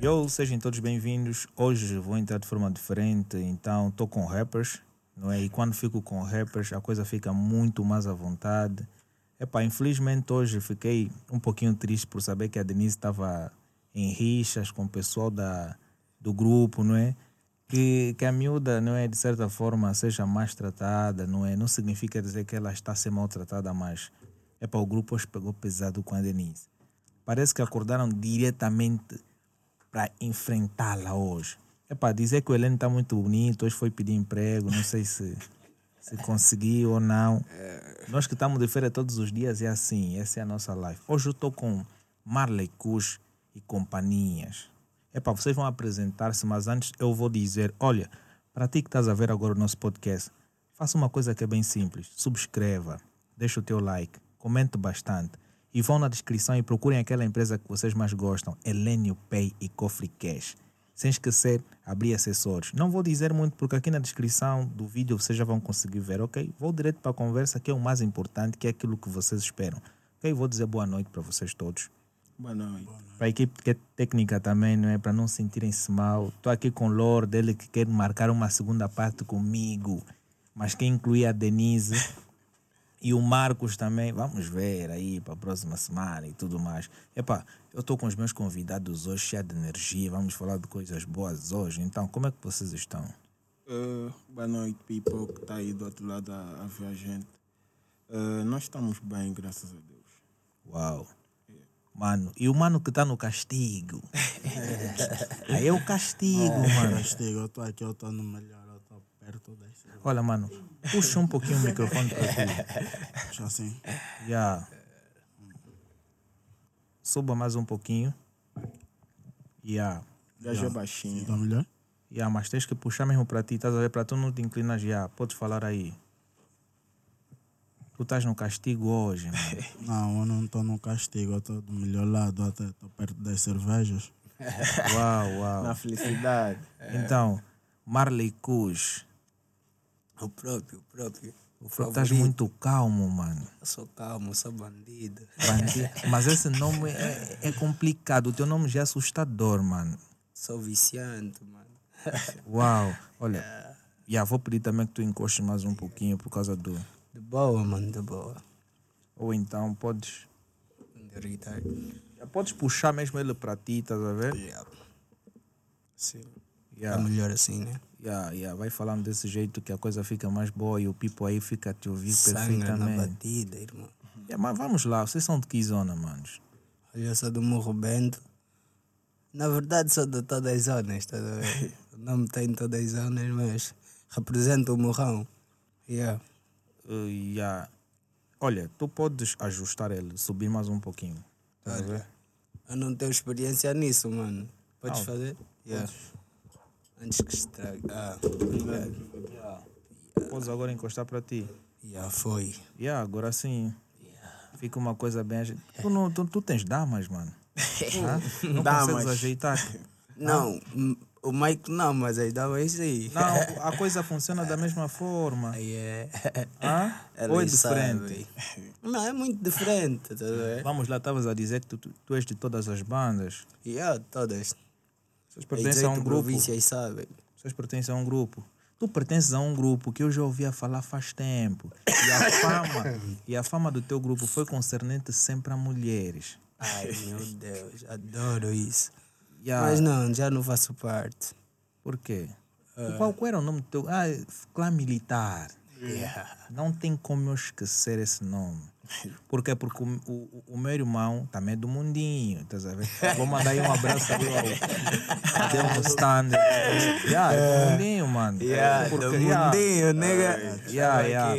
Yo, sejam todos bem-vindos. Hoje vou entrar de forma diferente, então estou com rappers, não é? E quando fico com rappers, a coisa fica muito mais à vontade. Epá, infelizmente hoje fiquei um pouquinho triste por saber que a Denise estava em rixas com o pessoal da, do grupo, não é? Que, que a miúda, não é, de certa forma, seja mais tratada, não é? Não significa dizer que ela está a ser maltratada, mas epá, o grupo hoje pegou pesado com a Denise. Parece que acordaram diretamente para enfrentá-la hoje. É para dizer que o Heleno está muito bonito, hoje foi pedir emprego, não sei se, se conseguiu ou não. Nós que estamos de feira todos os dias é assim, essa é a nossa live. Hoje eu estou com Marley Cush e companhias. É para vocês vão apresentar-se, mas antes eu vou dizer, olha, para ti que estás a ver agora o nosso podcast, faça uma coisa que é bem simples, subscreva, deixa o teu like, comente bastante e vão na descrição e procurem aquela empresa que vocês mais gostam, Elenio Pay e Cofre Cash. Sem esquecer, abrir acessórios. Não vou dizer muito porque aqui na descrição do vídeo vocês já vão conseguir ver, ok? Vou direto para a conversa que é o mais importante, que é aquilo que vocês esperam. Ok? Vou dizer boa noite para vocês todos. Boa noite. Para a equipe que é técnica também, não é? Para não sentirem-se mal. Estou aqui com o Lord, ele que quer marcar uma segunda parte comigo, mas quem inclui a Denise e o Marcos também. Vamos ver aí para a próxima semana e tudo mais. Epá, eu estou com os meus convidados hoje, cheio de energia. Vamos falar de coisas boas hoje. Então, como é que vocês estão? Uh, boa noite, people que está aí do outro lado a, a ver a gente. Uh, nós estamos bem, graças a Deus. Uau! Mano, e o mano que está no castigo? aí é o castigo, mano. Castigo, eu estou aqui, eu estou no melhor, eu estou perto desse. Olha, mano, puxa um pouquinho o microfone para ti. Puxa assim. Já. Suba mais um pouquinho. Já. Gajo é baixinho. Está melhor? Já, mas tens que puxar mesmo para ti, estás a ver? Para tu não te inclinar já. Podes falar aí. Tu estás no castigo hoje, mano. Não, eu não estou no castigo, eu estou do melhor lado, até estou perto das cervejas. Uau, uau. Na felicidade. Então, Marley Kush, O próprio, o próprio. O estás favorito. muito calmo, mano. Eu sou calmo, sou bandido. Bandido. Mas esse nome é, é complicado. O teu nome já é assustador, mano. Sou viciante, mano. Uau. Olha, já vou pedir também que tu encostes mais um pouquinho por causa do. De boa, mano, de boa. Ou então podes. Derritar. Já podes puxar mesmo ele para ti, estás a ver? Yeah. Sim. É Yeah. melhor assim, né? Yeah, yeah. Vai falando desse jeito que a coisa fica mais boa e o people aí fica a te ouvir Sangue na perfeitamente. batida, irmão. Yeah, mas vamos lá, vocês são de que zona, manos? Olha, eu sou do Morro Bento. Na verdade, sou de todas as zonas, tá a ver? O nome tem todas as zonas, mas representa o morrão. Yeah. Uh, yeah. Olha, tu podes ajustar ele, subir mais um pouquinho. Estás a ver? Eu não tenho experiência nisso, mano. Podes Não. fazer? Yeah. Antes que estrague. Ah, obrigado. Podes agora encostar para ti. Já foi. Yeah, agora sim. Fica uma coisa bem. Tu, não, tu, tu tens damas, mano. Hã? Não Damas. consegues ajeitar. Não, m- o Mike não, mas aí dava isso aí. Não, a coisa funciona da mesma forma. Aí é. Hã? Ela Ou é sabe. diferente? Não, é muito diferente, tá? Vamos lá, estavas a dizer que tu, tu, és de todas as bandas. E yeah, todas. Vocês pertencem a um grupo. províncias sabem. Vocês pertencem a um grupo. Tu pertences a um grupo que eu já ouvia falar faz tempo. E a fama, e a fama do teu grupo foi concernente sempre a mulheres. Ai, meu Deus, adoro isso. Yeah. Mas não, já não faço parte. Por quê? Qual, qual era o nome do teu? Ah, clã militar. Yeah. Não tem como eu esquecer esse nome. Por quê? Porque o, o, o meu irmão também é do mundinho, estás a ver? Vou mandar aí um abraço ali ao, ao Delmo Stand. Yeah, é do mundinho, mano. Yeah, Porque, do yeah, mundinho, nega. Yeah, yeah.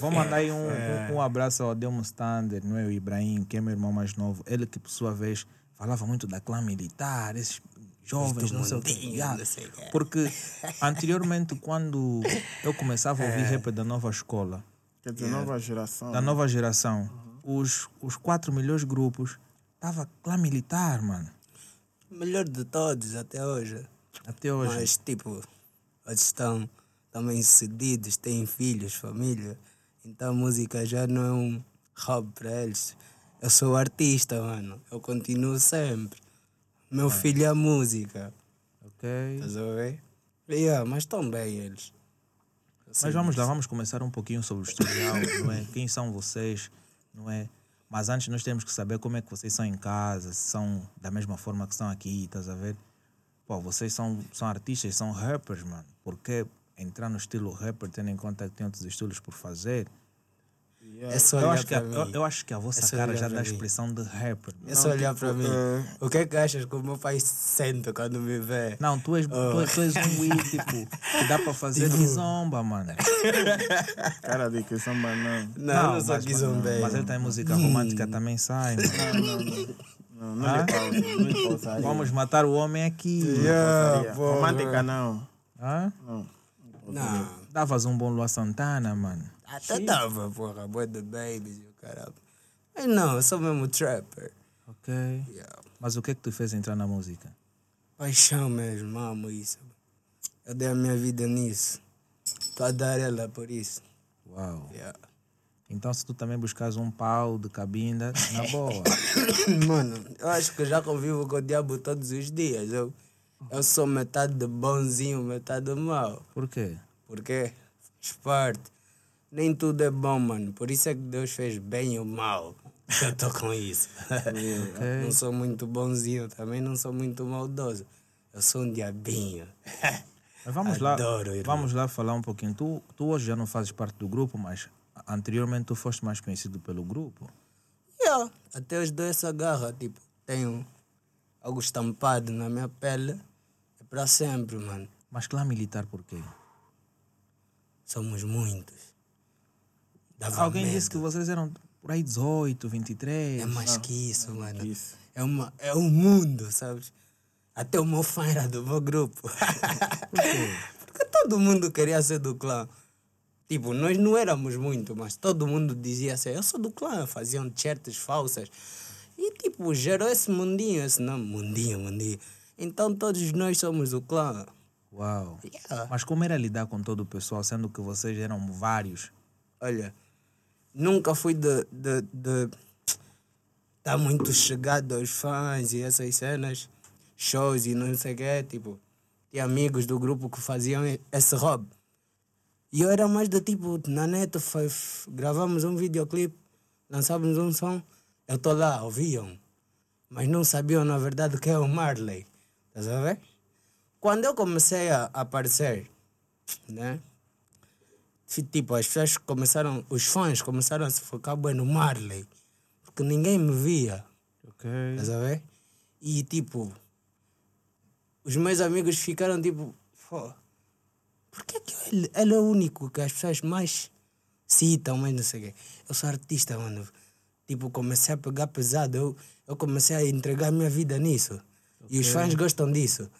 Vou mandar aí um, um, um abraço ao Delmo Stander, não é? O Ibrahim, que é meu irmão mais novo. Ele que, por sua vez, falava muito da clã militar, esses jovens, não sei o quê. Porque anteriormente, quando eu começava a ouvir rap da nova escola, Quer dizer, nova geração. da nova geração, os, os quatro melhores grupos, tava clã militar, mano. Melhor de todos até hoje. Até hoje. Mas, tipo, eles estão também cedidos, têm filhos, família. Então a música já não é um Rob para eles. Eu sou artista, mano. Eu continuo sempre. Meu filho é música. Ok. Estás a ver? Yeah, mas estão bem eles. Mas vamos lá, vamos começar um pouquinho sobre o historial, não é? Quem são vocês, não é? Mas antes nós temos que saber como é que vocês são em casa, se são da mesma forma que são aqui, estás a ver? Pô, vocês são, são artistas, são rappers, mano. Por que entrar no estilo rapper, tendo em conta que tem outros estilos por fazer? É só Eu olhar acho, que a, para eu, mim. eu acho que a vossa É cara já dá a expressão de rapper. É só olhar para mim. eh, O que é que achas que o meu pai sente quando me vê? Não, tu és, tu, és- tu és um weed, tipo, que dá para fazer Tipo- de zomba, mano. Cara de que samba não. Não, eu não sou mas, Kizombe. mas ele tem música romântica também sai, mano. Não, não Ah? lhe pausa, não lhe pausaria. Vamos matar o homem aqui. Porra. Romântica não. Hã? Não. Não. Davas um bom Lua Santana, mano. Até tava, porra, boy the babies e o caralho. Mas não, eu sou mesmo trapper. Ok. Yeah. Mas o que é que tu fez entrar na música? Paixão mesmo, amo isso. Eu dei a minha vida nisso. Estou a dar ela por isso. Uau. Yeah. Então se tu também buscas um pau de cabinda, na boa. Mano, eu acho que eu já convivo com o diabo todos os dias. Eu, eu sou metade de bonzinho, metade de mau. Por quê? Porque faz parte. Nem tudo é bom, mano. Por isso é que Deus fez bem e o mal. Eu tô com isso. Não sou muito bonzinho, também não sou muito maldoso. Eu sou um diabinho. Mas vamos lá, Adoro, irmão. vamos lá falar um pouquinho. Tu, tu hoje já não fazes parte do grupo, mas anteriormente tu foste mais conhecido pelo grupo. Yeah. Até os dois essa garra, tipo, tenho algo estampado na minha pele. É para sempre, mano. Mas clã militar por quê? Somos muitos. Dava Alguém medo. disse que vocês eram por aí 18, 23. É mais que isso, mano. Isso. É, uma, é um mundo, sabes? Até o meu fã era do meu grupo. Porque todo mundo queria ser do clã. Tipo, nós não éramos muito, mas todo mundo dizia assim, eu sou do clã, faziam t-shirts falsas. E tipo, gerou esse mundinho, esse nome, mundinho, mundinho. Então todos nós somos do clã. Uau. Yeah. Mas como era lidar com todo o pessoal, sendo que vocês eram vários? Olha, nunca fui de, estar muito chegado aos fãs e essas cenas, shows e não sei o quê, tipo, tinha amigos do grupo que faziam esse hobby. E eu era mais do tipo, na net, fa- f- gravamos um videoclipe, lançávamos um som, eu estou lá, ouviam, mas não sabiam na verdade que é o Marley, estás a ver? Quando eu comecei a aparecer, né? Tipo, as pessoas começaram, os fãs começaram a se focar bem no Marley, porque ninguém me via, Ok. estás a ver? E tipo, os meus amigos ficaram tipo, pô, por que, que ele, ele é o único que as pessoas mais citam, mas não sei o quê? Eu sou artista, mano. Tipo, comecei a pegar pesado, eu, eu comecei a entregar a minha vida nisso. E os fãs gostam disso.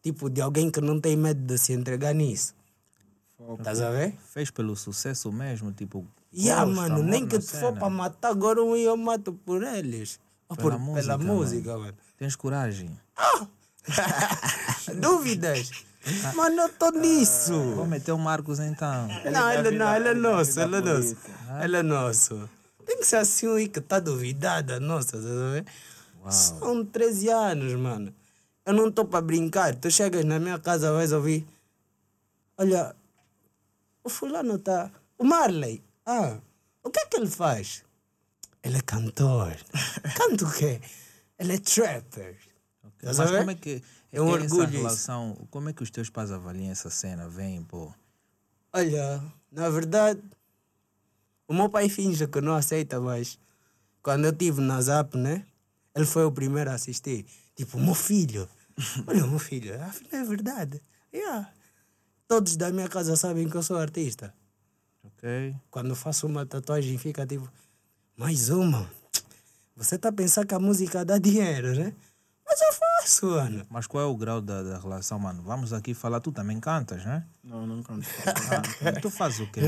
Tipo, de alguém que não tem medo de se entregar nisso. Estás a ver? Fez pelo sucesso mesmo, tipo. Yeah, mano, nem que tu for para matar agora um eu mato por eles. Ou Pela por, pela música, música, mano. Tens coragem. Dúvidas? Mano, eu tô nisso. Vou meter o Marcos então. Não, ele não, ele é nosso, ele é nosso. Ele é nosso. Tem que ser assim aí que tá duvidada, nossa, tá a ver? São 13 anos, mano. Eu não tô para brincar. Tu chegas na minha casa, vais ouvir. Olha, o fulano tá. O Marley. Ah, o que é que ele faz? Ele é cantor. Canta o quê? Ele é trapper. Mas a ver? como é que É um essa orgulho isso. relação, como é que os teus pais avaliam essa cena? Vem, pô. Olha, na verdade, o meu pai finge que não aceita, mas quando eu estive na Zap, né? Ele foi o primeiro a assistir. Tipo, meu filho. Olha, meu filho, afinal é verdade. Yeah. Todos da minha casa sabem que eu sou artista. Ok. Quando eu faço uma tatuagem, fica tipo, mais uma. Você tá pensando que a música dá dinheiro, né? Mas eu faço, mano. Mas qual é o grau da, da relação, mano? Vamos aqui falar, tu também cantas, né? Não, não canto. tu fazes o quê?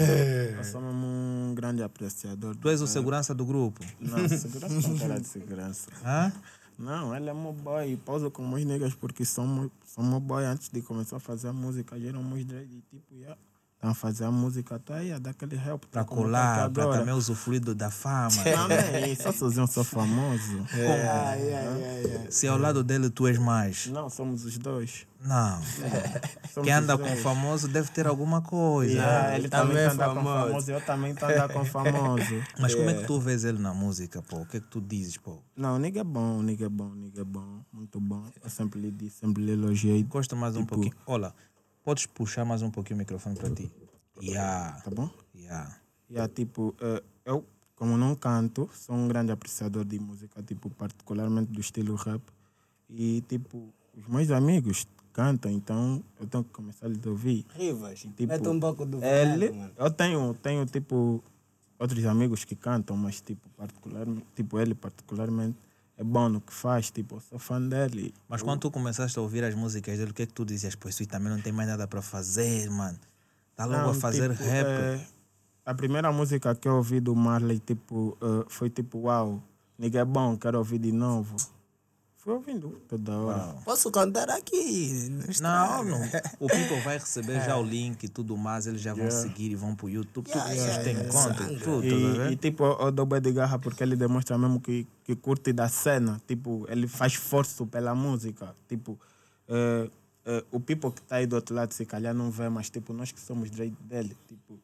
Eu sou um grande apreciador. Tu és o segurança do grupo. Não, segurança não cara de segurança. Hã? Não, ele é meu boy. Pausa com os niggas porque somos, somos boy antes de começar a fazer a música. Já éramos dread e tipo, yeah. A fazer a música, tá aí a dar aquele help. Para tá tá colar, agora. também usufruir da fama. Não, não é isso, só sozinho sou famoso. Se ao lado dele tu és mais. Não, somos os dois. Não. Somos Quem anda com famoso deve ter alguma coisa. Yeah, ele também também é tá andar com famoso. famoso, eu também tô andar com famoso. Mas como é que tu vês ele na música, pô? O que é que tu dizes, pô? Não, nigga é bom, nigga é bom, nigga é bom, muito bom. Eu sempre lhe disse, sempre lhe elogiei, Gosta mais um Tipo- pouquinho. Olha, podes puxar mais um pouquinho o microfone para ti. Yeah. tá bom? Yeah. É tipo, eh, eu, como não canto, sou um grande apreciador de música, tipo, particularmente do estilo rap. E, tipo, os meus amigos cantam, então eu tenho que começar a lhes ouvir. Rivas, Tipo, mete um pouco do Ele, mano. eu tenho, tenho, tipo, outros amigos que cantam, mas, tipo, particularmente, tipo, ele particularmente é bom no que faz, tipo, eu sou fã dele. Mas quando tu começaste a ouvir as músicas dele, o que é que tu dizias? Isso aí também não tem mais nada para fazer, mano. Tá logo a Não, fazer tipo, rap. é, a primeira música que eu ouvi do Marley tipo, eh, foi tipo, uau, nigga é bom, quero ouvir de novo. Fui ouvindo toda hora. Posso cantar aqui? Não, não. O people vai receber já o link e tudo mais, eles já vão seguir e vão pro YouTube. Tudo Yeah, vocês yeah, têm yeah, conta, sangue. tudo, tá a E, ver? e, tipo, eu eu dou bem de garra porque ele demonstra mesmo que, que curte da cena. Tipo, ele faz esforço pela música. Tipo, eh, eh, o people que está aí do outro lado, se calhar não vê, mas tipo, nós que somos direito dele, tipo,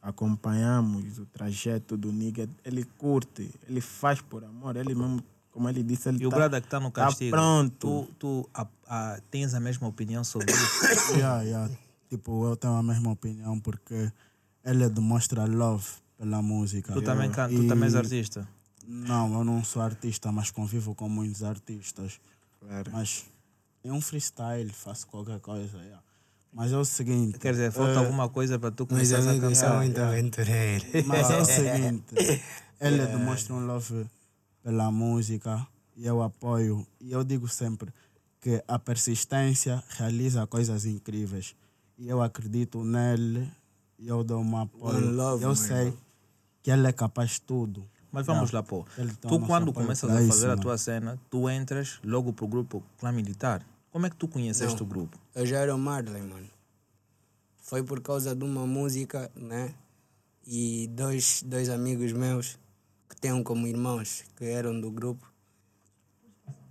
acompanhamos o trajeto do nigga. Ele curte, ele faz por amor. Ele mesmo, como ele disse, ele E o tá, Brada que está no tá castigo, pronto. tu, tu a- a- tens a mesma opinião sobre isso? Yeah, yeah. Tipo, eu tenho a mesma opinião porque ele demonstra love pela música. Tu também, can- tu E- também és artista? Não, eu não sou artista, mas convivo com muitos artistas. Claro. Mas em um freestyle faço qualquer coisa. yeah. Mas é o seguinte. Quer dizer, falta eh, alguma coisa para tu começar a são cantar? muito aventureiros. Mas é o seguinte, ele demonstra um love pela música e eu apoio. E eu digo sempre que a persistência realiza coisas incríveis. E eu acredito nele e eu dou um apoio. Love, eu sei irmão. que ele é capaz de tudo. Mas vamos lá, pô. Tu, quando começas a isso, fazer a mano. tua cena, tu entras logo pro grupo Clã Militar. Como é que tu conheceste o grupo? Eu já era o Marley, mano. Foi por causa de uma música, né? E dois, dois amigos meus que tenham como irmãos, que eram do grupo.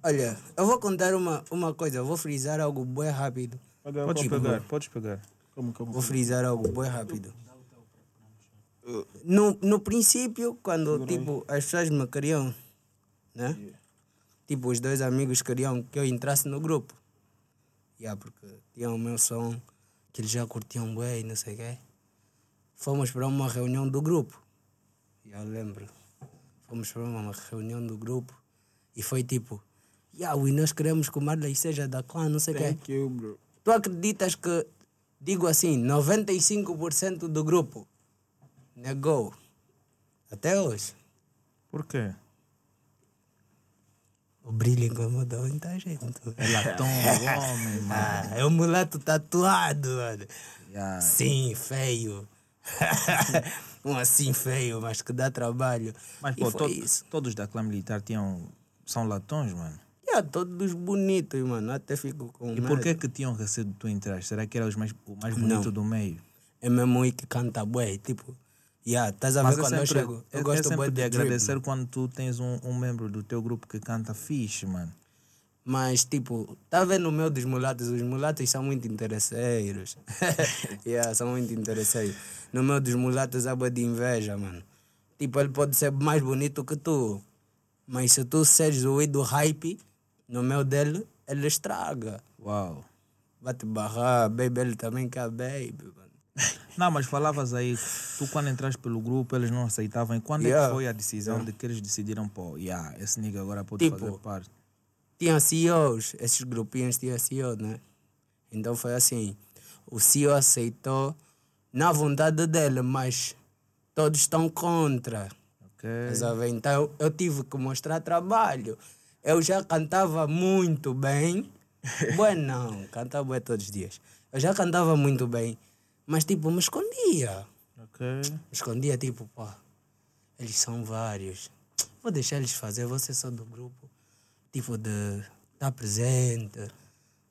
Olha, eu vou contar uma, uma coisa, eu vou frisar algo bem rápido. Pega- Podes pegar, podes pegar. Como, como, Vou frisar algo bem rápido. No, no princípio, quando tipo, as pessoas me queriam, né? Tipo, os dois amigos queriam que eu entrasse no grupo. Yeah, porque tinha o meu som, que eles já curtiam bem, não sei o quê. Fomos para uma reunião do grupo. Já lembro. Fomos para uma reunião do grupo e foi tipo, yeah, e nós queremos que o Marley seja da clã, não sei o quê. Thank you, bro. Tu acreditas que, digo assim, 95% do grupo negou até hoje? Por quê? O brilho incomodou muita gente. É latão, homem, mano. Ah, é um mulato tatuado, mano. Yeah. Sim, feio. um assim feio, mas que dá trabalho. Mas, pô, to- isso. todos da Clã Militar tinham, são latões, mano. Yeah, todos bonitos, mano. Até fico com E por que que tinham receio de tu entrar? Será que era os mais, o mais bonito Não. do meio? É mesmo aí que canta bué, tipo... Yeah, estás a ver é quando eu sempre, chego? Eu é- é gosto sempre de agradecer quando tu tens um, um membro do teu grupo que canta fixe, mano. Mas, tipo, tá vendo o meu dos mulatos? Os mulatos são muito interesseiros. yeah, são muito interesseiros. No meu dos mulatos há bué de inveja, mano. Tipo, ele pode ser mais bonito que tu. Mas se tu seres o do hype, no meu dele, ele estraga. Uau. Vai te barrar, baby, ele também quer baby, mano. Não, mas falavas aí, tu quando entraste pelo grupo, eles não aceitavam. E quando é Yeah. que foi a decisão de que eles decidiram, pô, yeah, esse nigga agora pode Tipo, fazer parte? Tinha CEOs, esses grupinhos tinham CEO, né? Então foi assim, o CEO aceitou na vontade dele, mas todos estão contra. Ok. Estás a ver? Então eu, tive que mostrar trabalho. Eu já cantava muito bem. Bueno, não, cantava bué todos os dias. Eu já cantava muito bem, mas tipo, me escondia. Ok. Me escondia tipo, pá, eles são vários. Vou deixar eles fazer, ser só do grupo. Tipo de estar presente.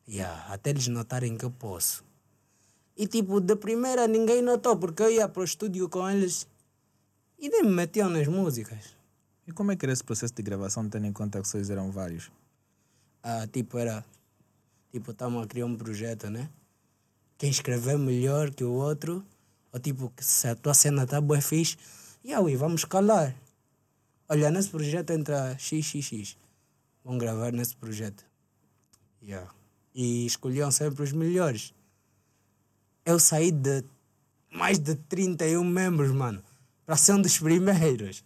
Yeah, até eles notarem que eu posso. E tipo, de primeira ninguém notou, porque eu ia pro estúdio com eles e nem me metiam nas músicas. E como é que era esse processo de gravação, tendo em conta que vocês eram vários? Ah, tipo, era. Tipo, estamos a criar um projeto, né? Quem escrever melhor que o outro, ou tipo, se a tua cena tá boa fixe, e aí, vamos calar. Olha, nesse projeto entra XXX. Vão gravar nesse projeto. Yeah. E escolhiam sempre os melhores. Eu saí de mais de 31 membros, mano, para ser um dos primeiros.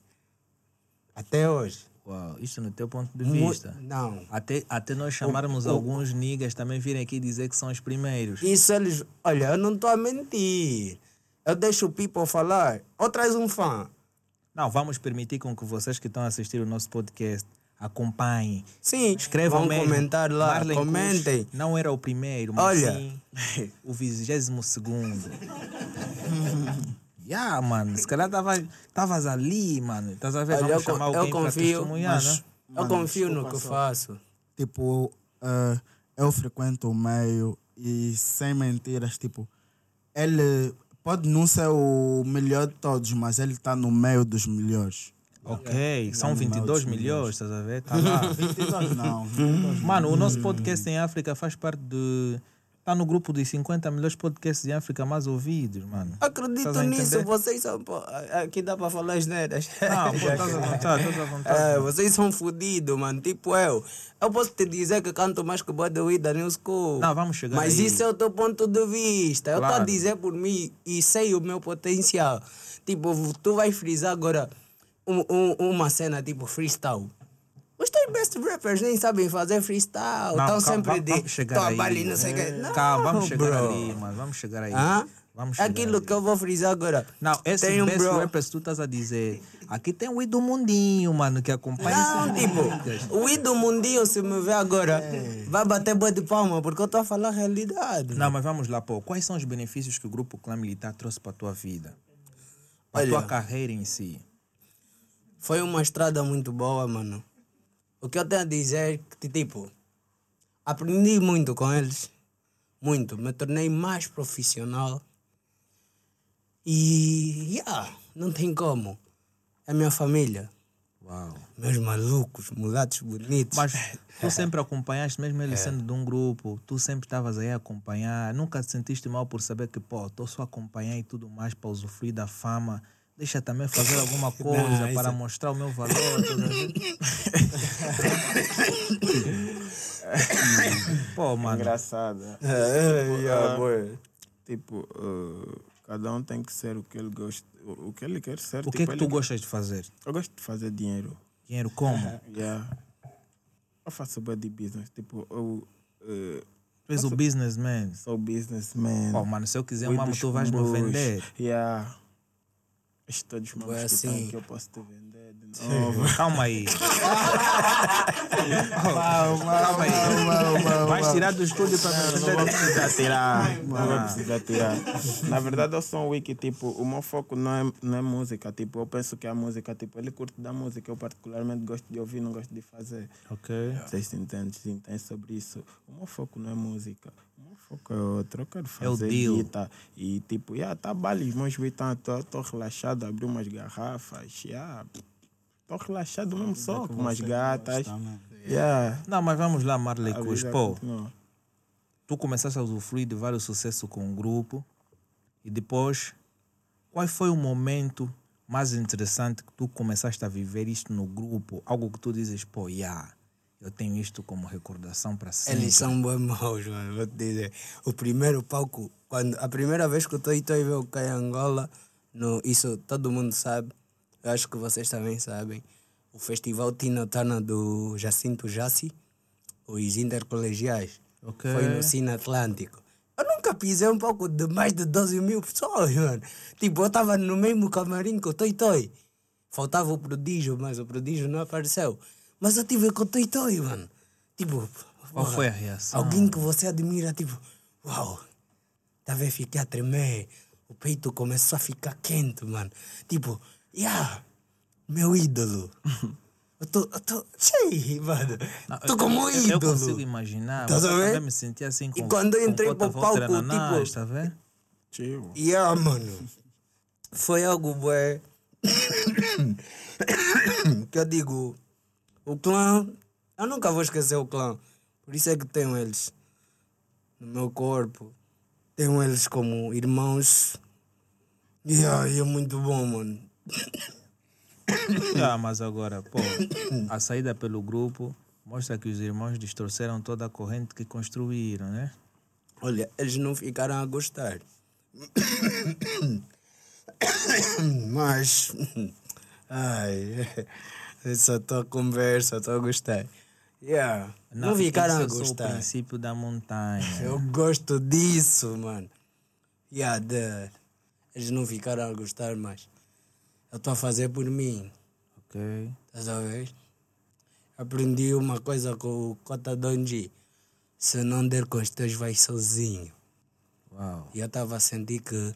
Até hoje. Uau, isto no teu ponto de Mu- vista. Não. Até, até nós chamarmos o- alguns niggas também virem aqui dizer que são os primeiros. Isso eles. Olha, eu não estou a mentir. Eu deixo o people falar. Ou traz um fã. Não, vamos permitir com que vocês que estão a assistir o nosso podcast acompanhem. Sim, Escrevam mesmo. comentar lá. Marlon comentem. Não era o primeiro, mas Olha. sim o vigésimo segundo. yeah, mano, se calhar tava- tavas ali, mano. Estás a ver? Olha, Vamos eu, chamar eu alguém para confio. testemunhar, mas né? eu Mano, confio no que só. faço. Tipo, eh, eu frequento o meio e sem mentiras, tipo, ele pode não ser o melhor de todos, mas ele está no meio dos melhores. Ok, são Não, 22 não, milhões, estás a ver? Tá lá. 22 não. 22 Mano, o nosso podcast em África faz parte de. Está no grupo dos 50 melhores podcasts em África mais ouvidos, mano. Acredito nisso, vocês são. pô, Aqui dá para falar as neiras. Não, pô, estás à vontade, estás à vontade. É, vocês são fodidos, mano. Tipo eu. Eu posso te dizer que canto mais que o Bada da New School. Não, vamos chegar Mas aí. isso é o teu ponto de vista. Eu estou a dizer por mim e sei o meu potencial. Tipo, tu vais frisar agora um- um- uma cena tipo freestyle. Os teus best rappers nem sabem fazer freestyle. Estão sempre de. É. ali, não sei o quê. Não, Calma, vamos chegar bro. ali, mano. Vamos chegar aí. Hã? Vamos chegar Aquilo ali. que eu vou frisar agora. Não, esses Tem um best bro- rappers tu estás a dizer. Aqui tem o I do Mundinho, mano, que acompanha Não, tipo, o I do mundinho, se me ver agora, vai bater boa de palma, porque eu estou a falar a realidade. Não, mas vamos lá, pô. Quais são os benefícios que o grupo Clã Militar trouxe para a tua vida? Para a tua carreira em si? Foi uma estrada muito boa, mano. O que eu tenho a dizer é que, tipo, aprendi muito com eles. Muito. Me tornei mais profissional. E, yeah, não tem como. É minha família. Uau. Meus malucos, mulatos bonitos. Mas tu sempre acompanhaste, mesmo ele sendo de um grupo, tu sempre estavas aí a acompanhar, nunca te sentiste mal por saber que, pô, estou só a acompanhar e tudo mais para usufruir da fama. Deixa também fazer alguma coisa isso para é- mostrar o meu valor. vez. pô, mano. Engraçado. É, yeah, ah, boy. Tipo, uh, cada um tem que ser o que ele gosta, o que ele quer ser. O que tipo, é que tu ele- gostas de fazer? Eu gosto de fazer dinheiro. Dinheiro como? Yeah. Eu faço bem de business. Tipo, eu uh, Tu és o businessman. sou businessman. Pô, mano, se eu quiser dos tu vais me vender. Yeah. Estes todos os mamos Foi que assim. estão aqui eu posso te vender de novo. Calma aí. Calma aí. Vais tirar do estúdio para me Não vou vender. precisar tirar. Não vou precisar tirar. Na verdade, eu sou um wiki, tipo, o meu foco não é, não é música. Tipo, eu penso que a música, tipo, ele curte da música. Eu particularmente gosto de ouvir, não gosto de fazer. Ok. Vocês entendem, se entendem sobre isso. O meu foco não é música. Eu quero É o fazer deal. guita. E tipo, yeah, tá bali, os meus beats estou relaxado, abri umas garrafas. Yeah. Tô relaxado mesmo só com umas gatas. Yeah. Não, mas vamos lá, Marley vida Pô, continua. tu começaste a usufruir de vários sucessos com o grupo e depois, qual foi o momento mais interessante que tu começaste a viver isto no grupo? Algo que tu dizes, pô, yeah, eu tenho isto como recordação para sempre. Eles são bem maus, mano. Vou te dizer. O primeiro palco, quando, a primeira vez que o Toi Toi veio cá em Angola, no, isso todo mundo sabe, eu acho que vocês também sabem. O Festival Tina Tana do Jacinto Jassi, os intercolegiais, Ok. foi no Cine Atlântico. Eu nunca pisei um palco de mais de 12 mil pessoas, mano. Tipo, eu estava no mesmo camarim com o Toi Toi. Faltava o prodígio, mas o prodígio não apareceu. Mas eu tive com o Toi, mano. Tipo, Qual porra, foi a reação? Alguém que você admira, tipo, uau, tá vendo? Fiquei a tremer. O peito começou a ficar quente, mano. Tipo, yeah, meu ídolo. eu tô, eu tô, sei, mano. Não, tô eu- como eu, ídolo. Eu consigo imaginar. Tá a também me senti assim com E quando eu entrei pro Walter palco, Ananás, tipo- tá vendo? Chill. Yeah, mano. Foi algo bué. que eu digo, o clã, eu nunca vou esquecer o clã. Por isso é que tenho eles no meu corpo. Tenho eles como irmãos. Yeah, e é muito bom, mano. Ah, mas agora, pô, a saída pelo grupo mostra que os irmãos distorceram toda a corrente que construíram, né? Olha, eles não ficaram a gostar. Mas. Ai. Essa tua conversa, estou a gostar. Yeah. Não, ficaram a só o gostar. princípio da montanha. Eu gosto disso, mano. Yeah, the... Eles não ficaram a gostar, mas eu estou a fazer por mim. Ok. Estás a ver? Aprendi uma coisa com o Cota Donji. Se não der com os teus, vai sozinho. Uau. E eu estava a sentir que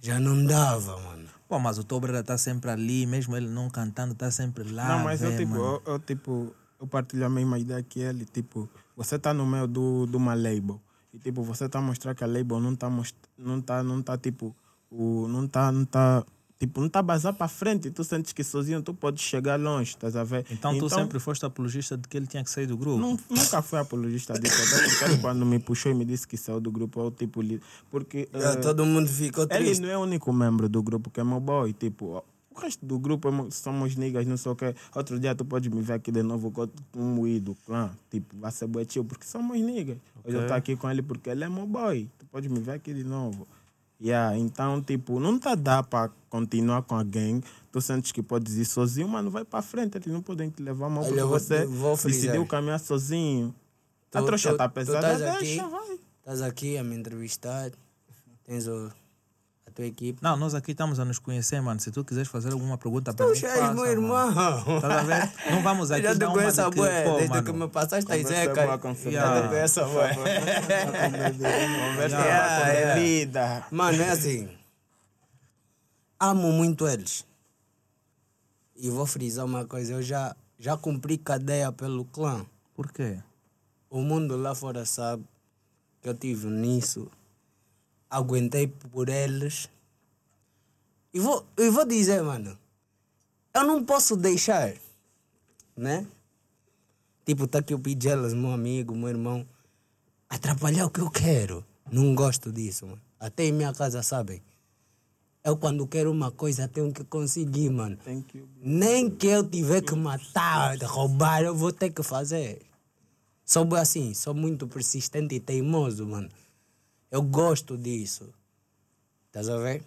já não dava, mano. Pô, mas o Tobreira tá sempre ali, mesmo ele não cantando, tá sempre lá. Não, mas eu vê, tipo, eu, eu, tipo, eu partilho a mesma ideia que ele, tipo, você tá no meio do, de uma label. E tipo, você tá a mostrar que a label não tá most- não tá, não tá tipo, o, não tá, não tá, tipo, não tá basar para frente. E tu sentes que sozinho tu podes chegar longe, estás a ver? Então, tu sempre foste apologista de que ele tinha que sair do grupo? Nun- nunca fui apologista disso. Até porque ele, quando me puxou e me disse que saiu do grupo, eu tipo, porque eh, todo mundo ficou ele triste. não é o único membro do grupo que é meu boy. Tipo, o resto do grupo é mo- somos niggas, não sei o que. Outro dia tu pode me ver aqui de novo com um moído, clã. Tipo, vai ser bué porque somos niggas. Hoje eu tô aqui com ele porque ele é meu boy. Tu pode me ver aqui de novo. Yeah, então, tipo, não tá dá para continuar com a gang. Tu sentes que podes ir sozinho, mas não vai para frente. Eles não podem te levar mal porque você decidiu caminhar sozinho. A Tu- trouxa tu- tá pesada, deixa, aqui? vai. Estás aqui a me entrevistar. Tens o, a tua equipe. Não, nós aqui estamos a nos conhecer, mano. Se tu quiseres fazer alguma pergunta para Tu mim, já és faça, meu mano. irmão. Ver? Não vamos aqui Eu já te conheço de a que, pô, desde mano, que me passaste a Conversa é Zeca. boa com Fernando. Já te conheço a bué. Conversa com yeah. bebida. Mano, é assim. Amo muito eles. E vou frisar uma coisa, eu já, já cumpri cadeia pelo clã. Por quê? O mundo lá fora sabe que eu tive nisso. Aguentei por eles. E vou, e vou dizer, mano, eu não posso deixar, né? Tipo, tá aqui o Pigelas, meu amigo, meu irmão, atrapalhar o que eu quero. Não gosto disso, mano. Até em minha casa sabem. Eu quando quero uma coisa tenho que conseguir, mano. You. Nem que eu tiver que matar, roubar, eu vou ter que fazer. Sou assim, sou muito persistente e teimoso, mano. Eu gosto disso. Estás a ver?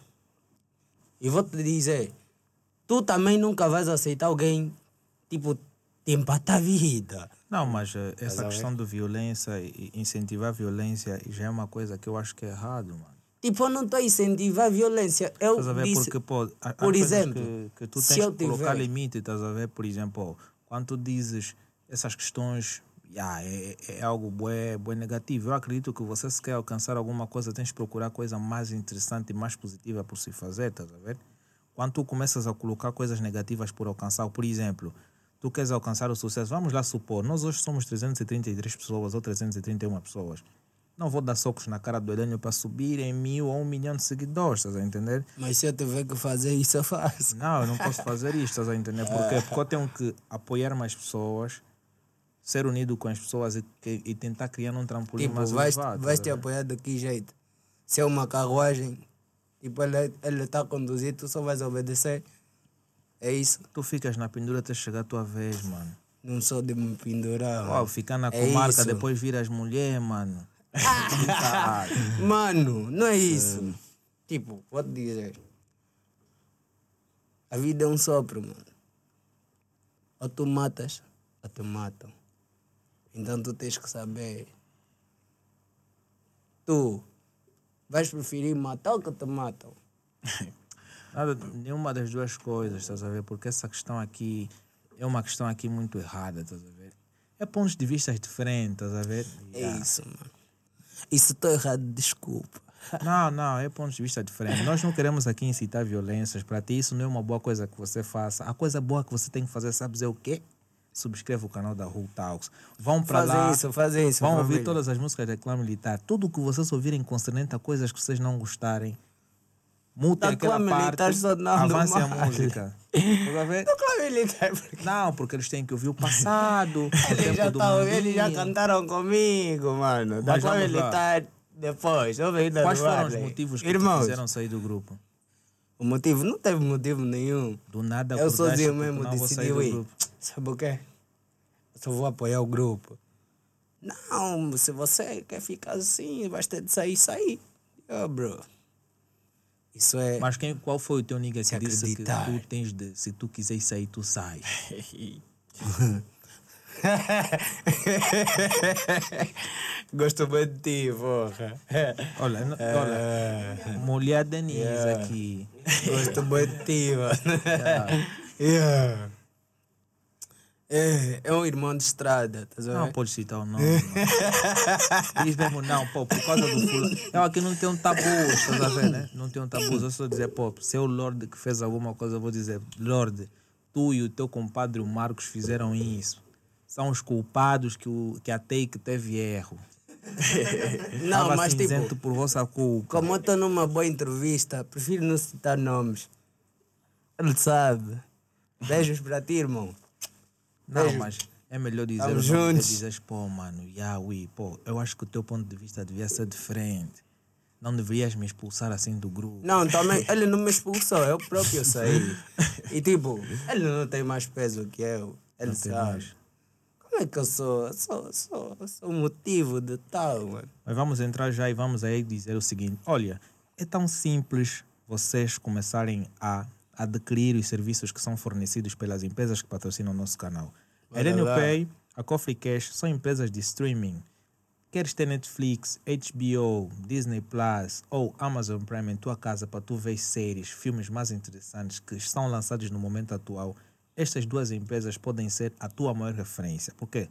E vou te dizer, tu também nunca vais aceitar alguém, tipo, te empatar a vida. Não, mas eh, essa questão de violência incentivar a violência já é uma coisa que eu acho que é errado, mano. Tipo, eu não estou a incentivar a violência. Eu Estás a ver? disse, Porque, pô, há- há por coisas exemplo, que, que tu se tens que colocar tiver- limite, estás a ver? Por exemplo, quando tu dizes essas questões, yeah, é, é algo bué, bué negativo. Eu acredito que você se quer alcançar alguma coisa, tens que procurar coisa mais interessante e mais positiva por se fazer, estás a ver? Quando tu começas a colocar coisas negativas por alcançar, por exemplo, tu queres alcançar o sucesso, vamos lá supor, nós hoje somos 333 pessoas ou 331 pessoas. Não vou dar socos na cara do Helênio para subir em mil ou um milhão de seguidores, estás a entender? Mas se eu tiver que fazer isso, eu faço. Não, eu não posso fazer isto, estás a entender? Por quê? Porque eu tenho que apoiar mais pessoas, ser unido com as pessoas e, e tentar criar um trampolim Tipo, mais vais, elevado. vais estás te apoiar de que jeito? Se é uma carruagem, tipo, ele está a conduzir, tu só vais obedecer. É isso. Tu ficas na pendura até chegar a tua vez, mano. Não sou de me pendurar. Uau, mano. ficar na É comarca, isso. depois viras mulher, mano. Caralho. Mano, não é isso. Tipo, vou te dizer. A vida é um sopro, mano. Ou tu matas, ou te matam. Então tu tens que saber. Tu vais preferir matar ou que te matam? Nada, nenhuma das duas coisas, estás a ver? Porque essa questão aqui é uma questão aqui muito errada, estás a ver? É pontos de vista diferentes, estás a ver? É Yeah. isso, mano. E se estou errado, desculpa. Não, não, é pontos de vista diferentes. Nós não queremos aqui incitar violências. Para ti, isso não é uma boa coisa que você faça. A coisa boa que você tem que fazer, sabes, é o quê? Subscreve o canal da Who Talks. Vão para lá. isso, fazem isso. Vão ouvir todas as músicas da Clã Militar. Tudo o que vocês ouvirem concernente a coisas que vocês não gostarem, mutem Da aquela Clã parte, Militar só não, avance a música. Ver? Claro, ele tá- porque Não, porque eles têm que ouvir o passado, Eles já, do tá, eles já cantaram comigo, mano. Da lá. tá depois. Quais foram os motivos que Irmãos, fizeram sair do grupo? o motivo? Não teve motivo nenhum. Do nada Eu sozinho mesmo decidi, do "Ui, grupo. Sabe o quê? Eu só vou apoiar o grupo. Não, se você quer ficar assim, basta de sair, sair. Yo, bro. Isso é... Mas quem, qual foi o teu nigga que disse que tu tens de, se tu quiseres sair, tu sai? Gosto muito de ti, porra. Olha, n- olha mulher Denise aqui. Gosto muito de ti, mano. Yeah. É, é um irmão de estrada, tá Não pode citar o nome. não. Diz mesmo, não, pô, por causa do fulano. Eu aqui não tenho tabu, estás a ver, né? Não tenho tabu. Eu só dizer, pô, se é o Lorde que fez alguma coisa, eu vou dizer, Lorde, tu e o teu compadre o Marcos fizeram isso. São os culpados que, o, que a Take teve erro. Não, Tava mas tipo, por vossa culpa. como eu estou numa boa entrevista, prefiro não citar nomes. Ele sabe. Beijos para ti, irmão. Não, mas é melhor dizer que juntos. dizes, pô, mano, Yahweh, pô, eu acho que o teu ponto de vista devia ser diferente. Não deverias me expulsar assim do grupo. Não, também, ele não me expulsou, eu próprio saí. E tipo, ele não tem mais peso que eu. Ele Não sabe. Como é que eu sou? Sou, sou, sou motivo de tal, mano. Mas vamos entrar já e vamos aí dizer o seguinte: olha, é tão simples vocês começarem a adquirir os serviços que são fornecidos pelas empresas que patrocinam o nosso canal. A. Pay, a Coffee Cash são empresas de streaming. Queres ter Netflix, HBO, Disney Plus ou Amazon Prime em tua casa para tu ver séries, filmes mais interessantes que estão lançados no momento atual, estas duas empresas podem ser a tua maior referência. Por quê?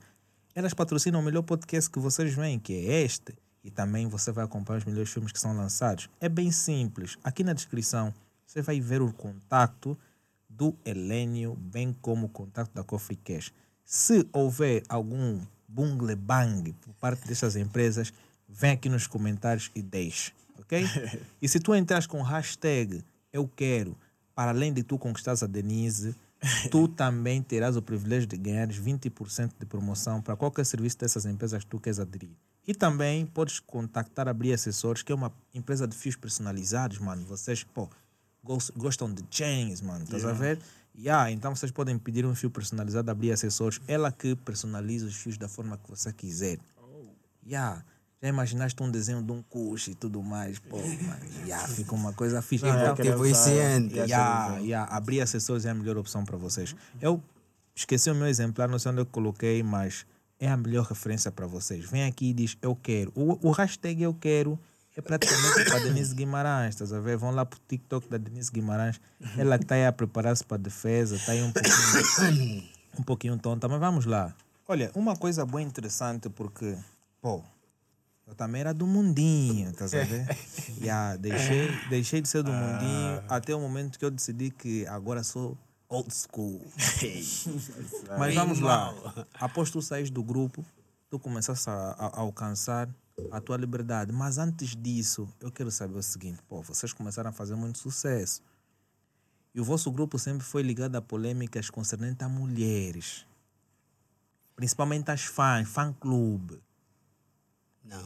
Elas patrocinam o melhor podcast que vocês veem, que é este. E também você vai acompanhar os melhores filmes que são lançados. É bem simples. Aqui na descrição você vai ver o contato do Helênio, bem como o contato da Coffee Cash. Se houver algum bungle bang por parte dessas empresas, vem aqui nos comentários e deixe, ok? e se tu entras com hashtag eu quero, para além de tu conquistares a Denise, tu também terás o privilégio de ganhar 20% de promoção para qualquer serviço dessas empresas que tu queres aderir. E também podes contactar a Bria Assessores, que é uma empresa de fios personalizados, mano. Vocês, pô, gostam de chains, mano, estás a ver? Yeah, então vocês podem pedir um fio personalizado da Bria Acessórios, ela que personaliza os fios da forma que você quiser. Yeah. Já imaginaste um desenho de um coxo e tudo mais? Pô, mano, yeah, fica uma coisa fixe. Não, é Então, tipo, eficiente. yeah, Yeah, yeah, abrir acessórios é a melhor opção para vocês. Eu esqueci o meu exemplar, não sei onde eu coloquei, mas é a melhor referência para vocês. Vem aqui e diz eu quero. O, o hashtag eu quero é praticamente para Denise Guimarães, estás a ver? Vão lá para o TikTok da Denise Guimarães. Ela que está aí a preparar-se para a defesa, está aí um pouquinho, um pouquinho tonta, mas vamos lá. Olha, uma coisa boa e interessante, porque, pô, eu também era do mundinho, estás a ver? yeah, deixei, deixei de ser do mundinho até o momento que eu decidi que agora sou old school. Mas vamos lá. Após tu saís do grupo, tu começaste a, a- a alcançar a tua liberdade. Mas antes disso, eu quero saber o seguinte: pô, vocês começaram a fazer muito sucesso. E o vosso grupo sempre foi ligado a polêmicas concernentes a mulheres. Principalmente as fãs, fã-clube.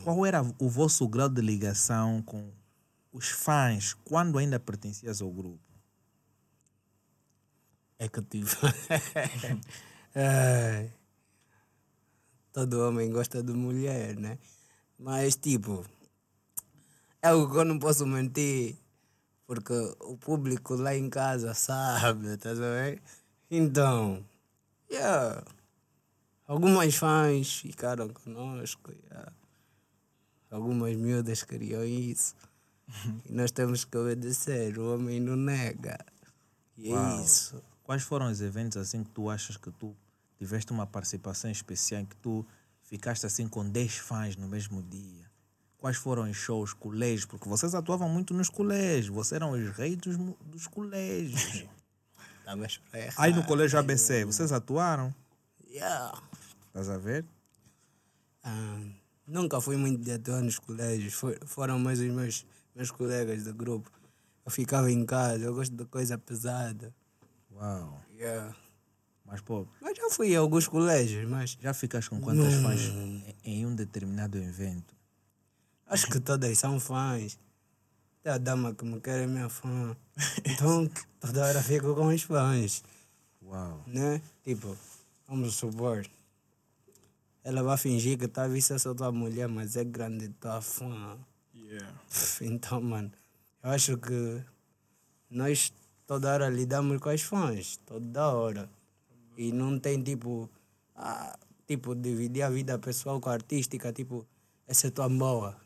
Qual era o vosso grau de ligação com os fãs quando ainda pertencias ao grupo? É que eu tive. Ai. Todo homem gosta de mulher, né? Mas, tipo, é algo que eu não posso mentir, porque o público lá em casa sabe, tá vendo? Então, yeah. Algumas fãs ficaram conosco, yeah. algumas miúdas queriam isso. e nós temos que obedecer, o homem não nega. E é isso. Quais foram os eventos assim que tu achas que tu tiveste uma participação especial em que tu ficaste assim com 10 fãs no mesmo dia? Quais foram os shows, colégios? Porque vocês atuavam muito nos colégios, vocês eram os reis dos, dos colégios. Errar. Aí no colégio ABC, vocês atuaram? Yeah. Estás a ver? Ah, nunca fui muito de atuar nos colégios. Foi- foram mais os meus, meus colegas do grupo. Eu ficava em casa, eu gosto de coisa pesada. Uau. Yeah. Mas, pô, Mas já fui a alguns colégios, mas já ficas com quantas fãs em- em um determinado evento? acho que todas são fãs. Até a dama que me quer é minha fã. Então toda hora fico com os fãs. Uau. né? Tipo, vamos supor, ela vai fingir que tá a vista só tua mulher, mas é grande tua fã. Yeah. Então, mano, eu acho que nós toda hora lidamos com as fãs, toda hora. E não tem tipo, ah, tipo, dividir a vida pessoal com a artística, tipo, essa é tua boa.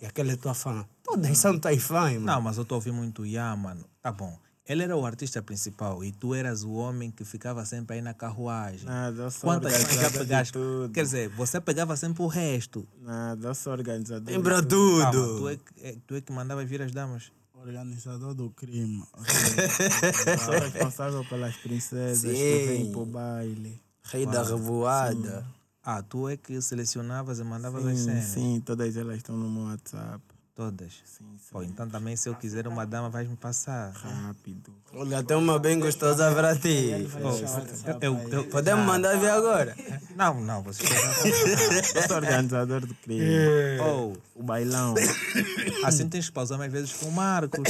E aquela é tua fã. Todas são tuas fãs, mano. Não, mas eu estou a ouvir muito Ya, mano. Tá bom. Ele era o artista principal e tu eras o homem que ficava sempre aí na carruagem. Nada, eu sou Quantas já pegaste? tudo. Quer dizer, você pegava sempre o resto. Nada, eu sou organizador. Pra tudo. Calma, tu, é, que- é- tu é que mandava vir as damas. Organizador do crime. Eu sou responsável pelas princesas que Sim. vêm pro baile. Rei da revoada. Ah, tu é que selecionavas e mandavas as Sim, cenas. sim, todas elas estão no meu WhatsApp. Todas. Sim, sim. Pô, então também se eu quiser uma dama, vais me passar. Rápido. Olha, tem uma bem gostosa pra ti. Oh, eu, eu, Podemos mandar ver agora? não, não, você Eu sou organizador do crime. Oh, O bailão. assim tens que pausar mais vezes com o Marcos.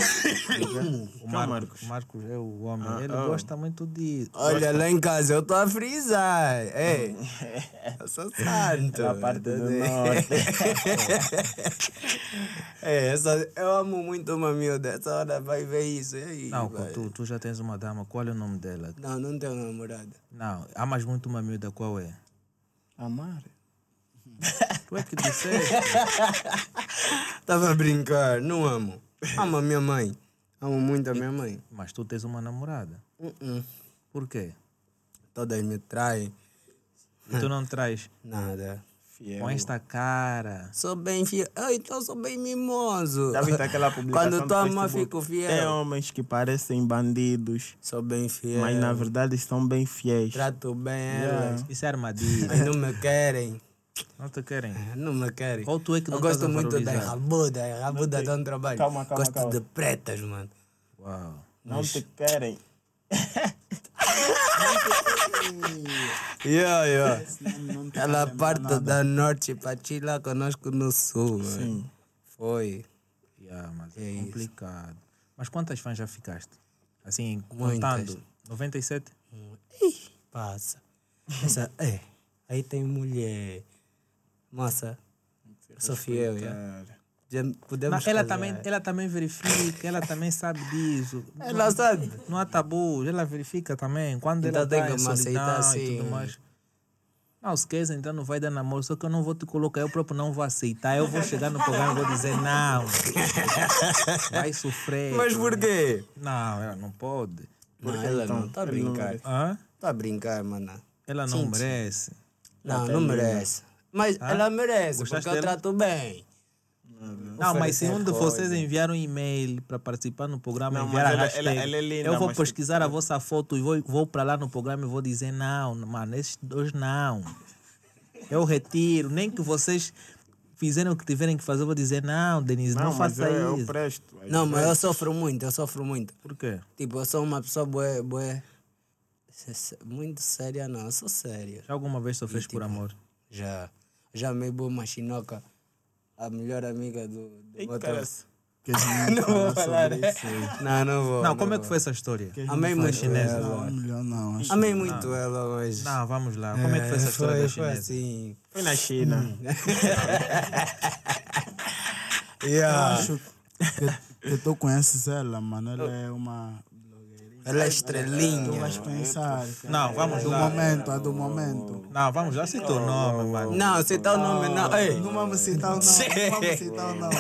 o Marcos, Marcos? o Marcos é o homem. Ah, Ele oh. gosta muito disso. Olha, lá em casa eu tô a frisar. Ei, eu sou santo. Da parte do norte. É, essa, eu amo muito uma miúda. Essa hora vai ver isso. E aí, Não, vai. tu, tu já tens uma dama, qual é o nome dela? Não, não tenho namorada. Não, amas muito uma miúda, qual é? Amar. Tu é que disseste. Tava a brincar, não amo. Amo a minha mãe. Amo muito a minha mãe. Mas tu tens uma namorada. Uh-uh. Por quê? Todas me traem. E tu não traz Nada. Fiel. com esta cara. Sou bem fiel. Eu então sou bem mimoso. Já viste aquela publicação Quando Facebook? fico Tem fiel. homens que parecem bandidos, Sou bem fiel. mas na verdade são bem fiéis. Trato bem Yeah. elas. Isso é armadilha. Mas não me querem. Não te querem. Não me querem. Ou tu é que não Eu gosto estás a muito da rabuda. A rabuda dá um trabalho. Calma, calma, gosto calma. de pretas, mano. Uau. Não te querem. Yeah, yeah. Ela parte da norte para chilar conosco no sul. mano. Sim. Foi. Yeah, mas É é isso. complicado. Mas quantas fãs já ficaste? Assim, Muitas. contando. 97? Ih, passa. Essa, é, aí tem mulher. Moça, eu sou fiel, já. Podemos Não, ela, casar. também, ela também verifica, ela também sabe disso. Ela sabe. Não há tabu, ela verifica também. Quando Então ela tem tá que aceitar e assim. tudo mais. Não, se queres entrar no Vai Dar Namoro, só que eu não vou te colocar, eu próprio não vou aceitar. Eu vou chegar no programa e vou dizer não. Vai sofrer. Mas por quê? Não, ela não pode. Não, ela não, tá a não brincar. Hã? Tá a brincar, mano. Ela não merece. Não, não merece. Mas ela merece, Gostaste porque eu dela? trato bem. Não, mas se um de vocês enviar um e-mail para participar no programa, Não, enviar a mas ela- hashtag, ela- ela é linda, eu vou pesquisar a vossa foto e vou, vou para lá no programa e vou dizer não, mano, esses dois não. Eu retiro, nem que vocês fizeram o que tiverem que fazer, eu vou dizer não, Denise, não, Não, mas faça eu, eu isso. presto. Aí Não, mas eu presto. sofro muito, eu sofro muito. Por quê? Tipo, eu sou uma pessoa boa, boa. Muito séria, não, eu sou séria. Já alguma vez sofreste por amor? Já. Já me boa uma chinoca, a melhor amiga do, do Ei, gente Não vou fala falar, sobre isso. Não, não vou. Não, como é que foi essa história? Amei muito isso. ela. Não, melhor não. acho Amei muito ela, mas. Não, vamos lá. Como é que foi essa história foi, da foi chinesa? assim. Foi na China. Eu Yeah. acho que, que tu conheces ela, mano. Ela é uma. Ela é Tu estrelinha. vais pensar. Não, vamos é do lá. momento, é do momento. Não, vamos lá, cita o nome, mano. Não, tá o nome, não. Ei. Não vamos citar o nome. Não vamos citar o nome.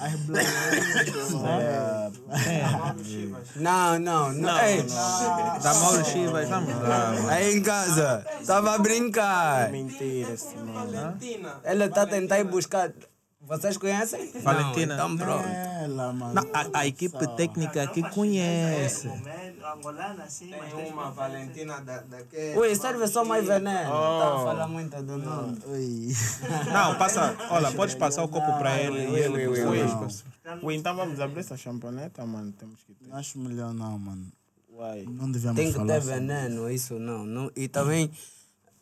As blogueirinhas. Não, não, não. Ei. Da Mauro Chivas, vamos lá. Aí em casa, tava a brincar. Mentira, Simone. Ela tá a tentar ir buscar. Vocês conhecem? Valentina. Não, então pronto. Ela, mano. Não, a, a equipe técnica aqui conhece. angolana assim, mas Tem uma Valentina da, daquele. Ui, serve só mais veneno. Oh. Tá a falar muito do nome. Ui. Não, passa. Olha, podes passar o copo para ele e ele. ui, Ui, depois- ui, então vamos abrir essa champaneta, mano. Temos que ter. Acho melhor não, mano. Uai. Não devemos Tem que falar ter veneno, isso não. não. E também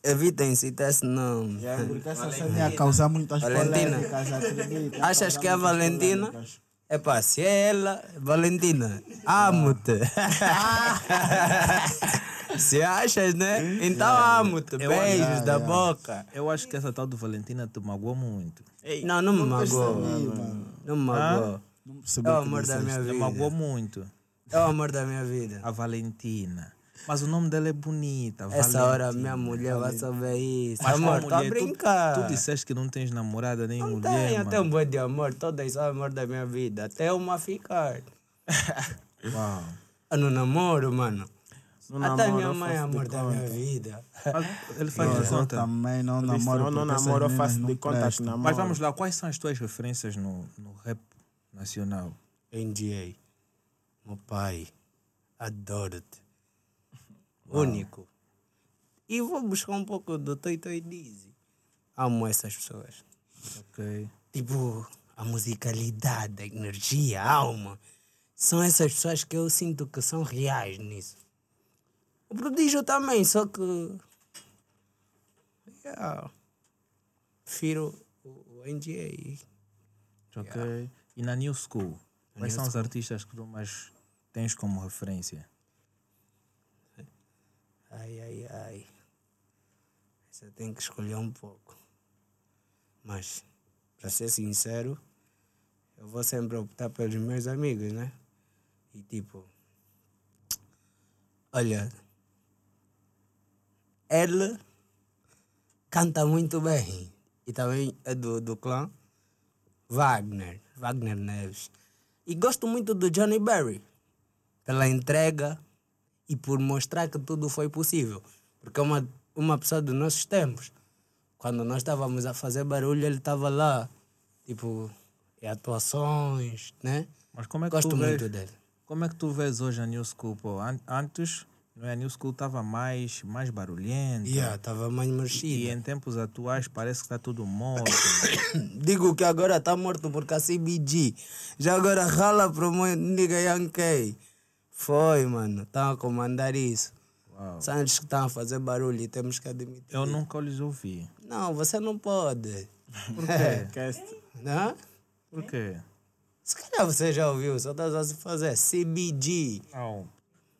evitem citar esse nome. Porque essa cena ia causar muitas Valentina. polêmicas, acredito. Achas que é a Valentina? polêmicas. Epá, se é ela, Valentina, amo-te. se achas, né? Então amo-te. Eu Beijos acho- da yeah. boca. Eu acho que essa tal de Valentina te magoou muito. Não, não me magoou. Não me magoou. É o amor da minha disseste. Te magoou vida. muito. É o amor da minha vida. A Valentina. Mas o nome dela é bonita. Essa hora minha mulher vai saber isso. Mas amor, mulher? Tu- brincar. Tu, disseste que não tens namorada nem Não mulher. tenho, mano. tenho um boi de amor. Todas são amor da minha vida. Até uma ficar. Uau. Eu não namoro, mano. Não Até namoro, minha mãe é amor da minha conta. vida. Ele faz de Mas eu conta. também não namoro. Eu não namoro, eu faço de conta que namoro. Mas vamos lá, quais são as tuas referências no, no rap nacional? NGA. Meu pai. Adoro-te. Único. E vou buscar um pouco do Toy Toy Dizzy. Amo essas pessoas. Ok. Tipo, a musicalidade, a energia, a alma. São essas pessoas que eu sinto que são reais nisso. O prodígio também, só que. Yeah. Prefiro o NGA. Ok. E na New School? Quais New são os artistas que tu mais tens como referência? Ai, ai, ai. Você tem que escolher um pouco. Mas, para ser sincero, eu vou sempre optar pelos meus amigos, né? E tipo. Olha. Ele canta muito bem. E também é do, do clã Wagner. Wagner Neves. E gosto muito do Johnny Berry. Pela entrega e por mostrar que tudo foi possível. Porque é uma, uma pessoa dos nossos tempos. Quando nós estávamos a fazer barulho, ele estava lá. Tipo, em atuações, né? Mas como é que Gosto tu muito vês, dele. Como é que tu vês hoje a New School? Pô? An- Antes, é? a New School estava mais, mais barulhenta. Yeah, estava mais E mexida. em tempos atuais parece que está tudo morto. Digo que agora está morto porque a CBG já agora rala para o nigga Yankee. Foi, mano. Estão a comandar isso. Uau. Eles que estão a fazer barulho e temos que admitir. Eu nunca lhes ouvi. Não, você não pode. Por quê? Cast. Não? Por quê? Se calhar você já ouviu, só estás a fazer CBG. Não.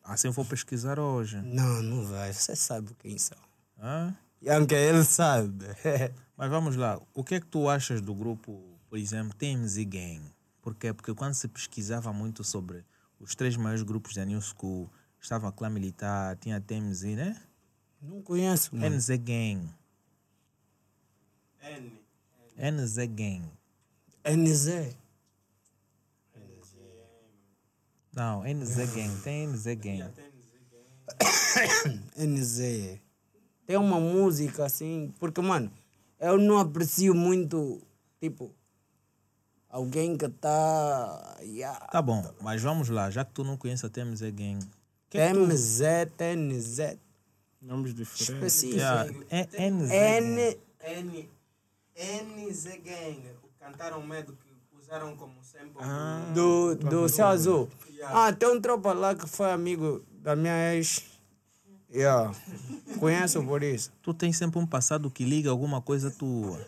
Assim vou pesquisar hoje. Não, não vai. Você sabe quem são. Hã? Yankee, ele sabe. Mas vamos lá. O que é que tu achas do grupo, por exemplo, TMZ Gang? Por quê? Porque quando se pesquisava muito sobre os três maiores grupos da New School, estava a Clã Militar, tinha a TMZ, né? não conheço, mano. NZ Gang. NZ Gang. NZ. Não, NZ Gang. Tem NZ Gang. NZ. Tem uma música assim, porque, mano, eu não aprecio muito, tipo, alguém que tá. Yeah. Tá bom, mas vamos lá. Já que tu não conheces a TMZ Gang. que é tu- TMZ, TNZ. Nomes diferentes. Específico. Yeah, é NZ Gang. N. N, NZ Gang, cantaram medo que usaram como sample Do, do Céu Azul. Ah, tem um tropa lá que foi amigo da minha ex. Yeah. Conheço por isso. Tu tens sempre um passado que liga alguma coisa tua.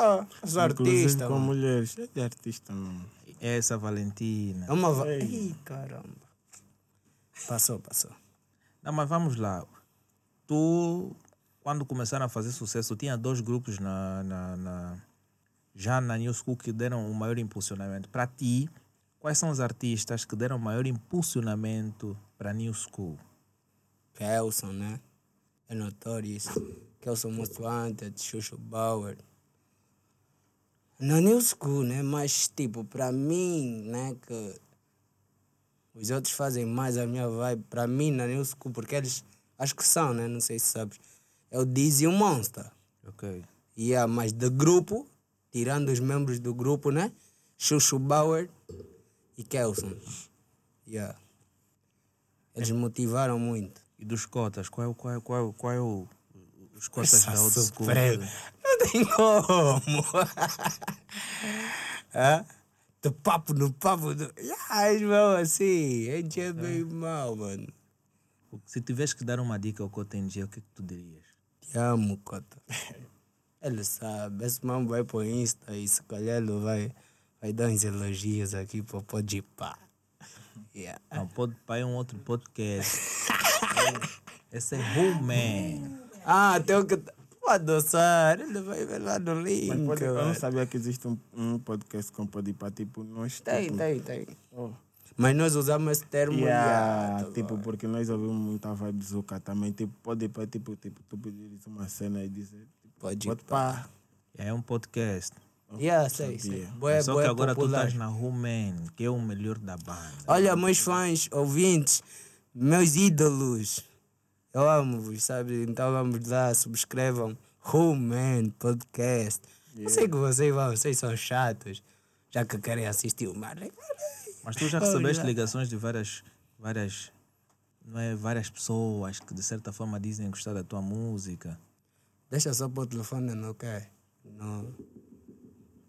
Yeah. Inclusive artistas. com mano. mulheres. É de artista, mano. Essa Valentina. É uma. Va... Ih, caramba. Passou, passou. Não, mas vamos lá. Tu, quando começaram a fazer sucesso, tinha dois grupos na, na, na- já na New School que deram o maior impulsionamento. Para ti, quais são os artistas que deram o maior impulsionamento para a New School? Kelson, né? É Notorious. Kelson Most Wanted, Xuxo Bauer. Na New School, né? Mas, tipo, pra mim, né? Que os outros fazem mais a minha vibe. Pra mim, na New School, porque eles... Acho que são, né? Não sei se sabes. É o Dizzy e o Monster. Ok. Yeah, mas de grupo, tirando os membros do grupo, né? Xuxo Bauer e Kelson. Yeah. Eles motivaram muito. E dos cotas, qual é o. Qual é, qual é, qual é o. Os cotas Essa da old school? surpresa. Não tem como. Hã? Do papo no papo. Do... Ah, irmão, assim. A gente é bem mal, mano. Se tivesse que dar uma dica ao Cota NG, o que é que tu dirias? Te amo, Cota. Ele sabe. Esse mano vai pro Insta e se calhar ele vai, vai dar uns elogios aqui para pode pá. Yeah. Não, pode pai é um outro podcast. Esse é Who Man. Ah, tem que. Vou adoçar. Ele vai ver lá no link. Mas pode, eu não sabia que existe um, um podcast com Podipá, tipo, nós... Tem, tipo, tem, tem. Oh. Mas nós usamos esse termo. Yeah, yeah, tipo, porque nós ouvimos muita vibe Zuka também. Tipo, pode pá, tipo, tipo, tu pedires uma cena e dizer, tipo, Pode pode pá. É um podcast. Yeah, sei, sei. Boé, Só boé que agora popular. tu estás na Man, que é o melhor da banda. Olha, meus fãs, ouvintes, meus ídolos, eu amo-vos, sabe? Então vamos lá, subscrevam Who Man Podcast. Eu sei que vocês vão, vocês são chatos, já que querem assistir o Marley. Mas tu já recebeste ligações de várias, várias, não é, várias pessoas que de certa forma dizem gostar da tua música. Deixa só pôr o telefone no quê? No...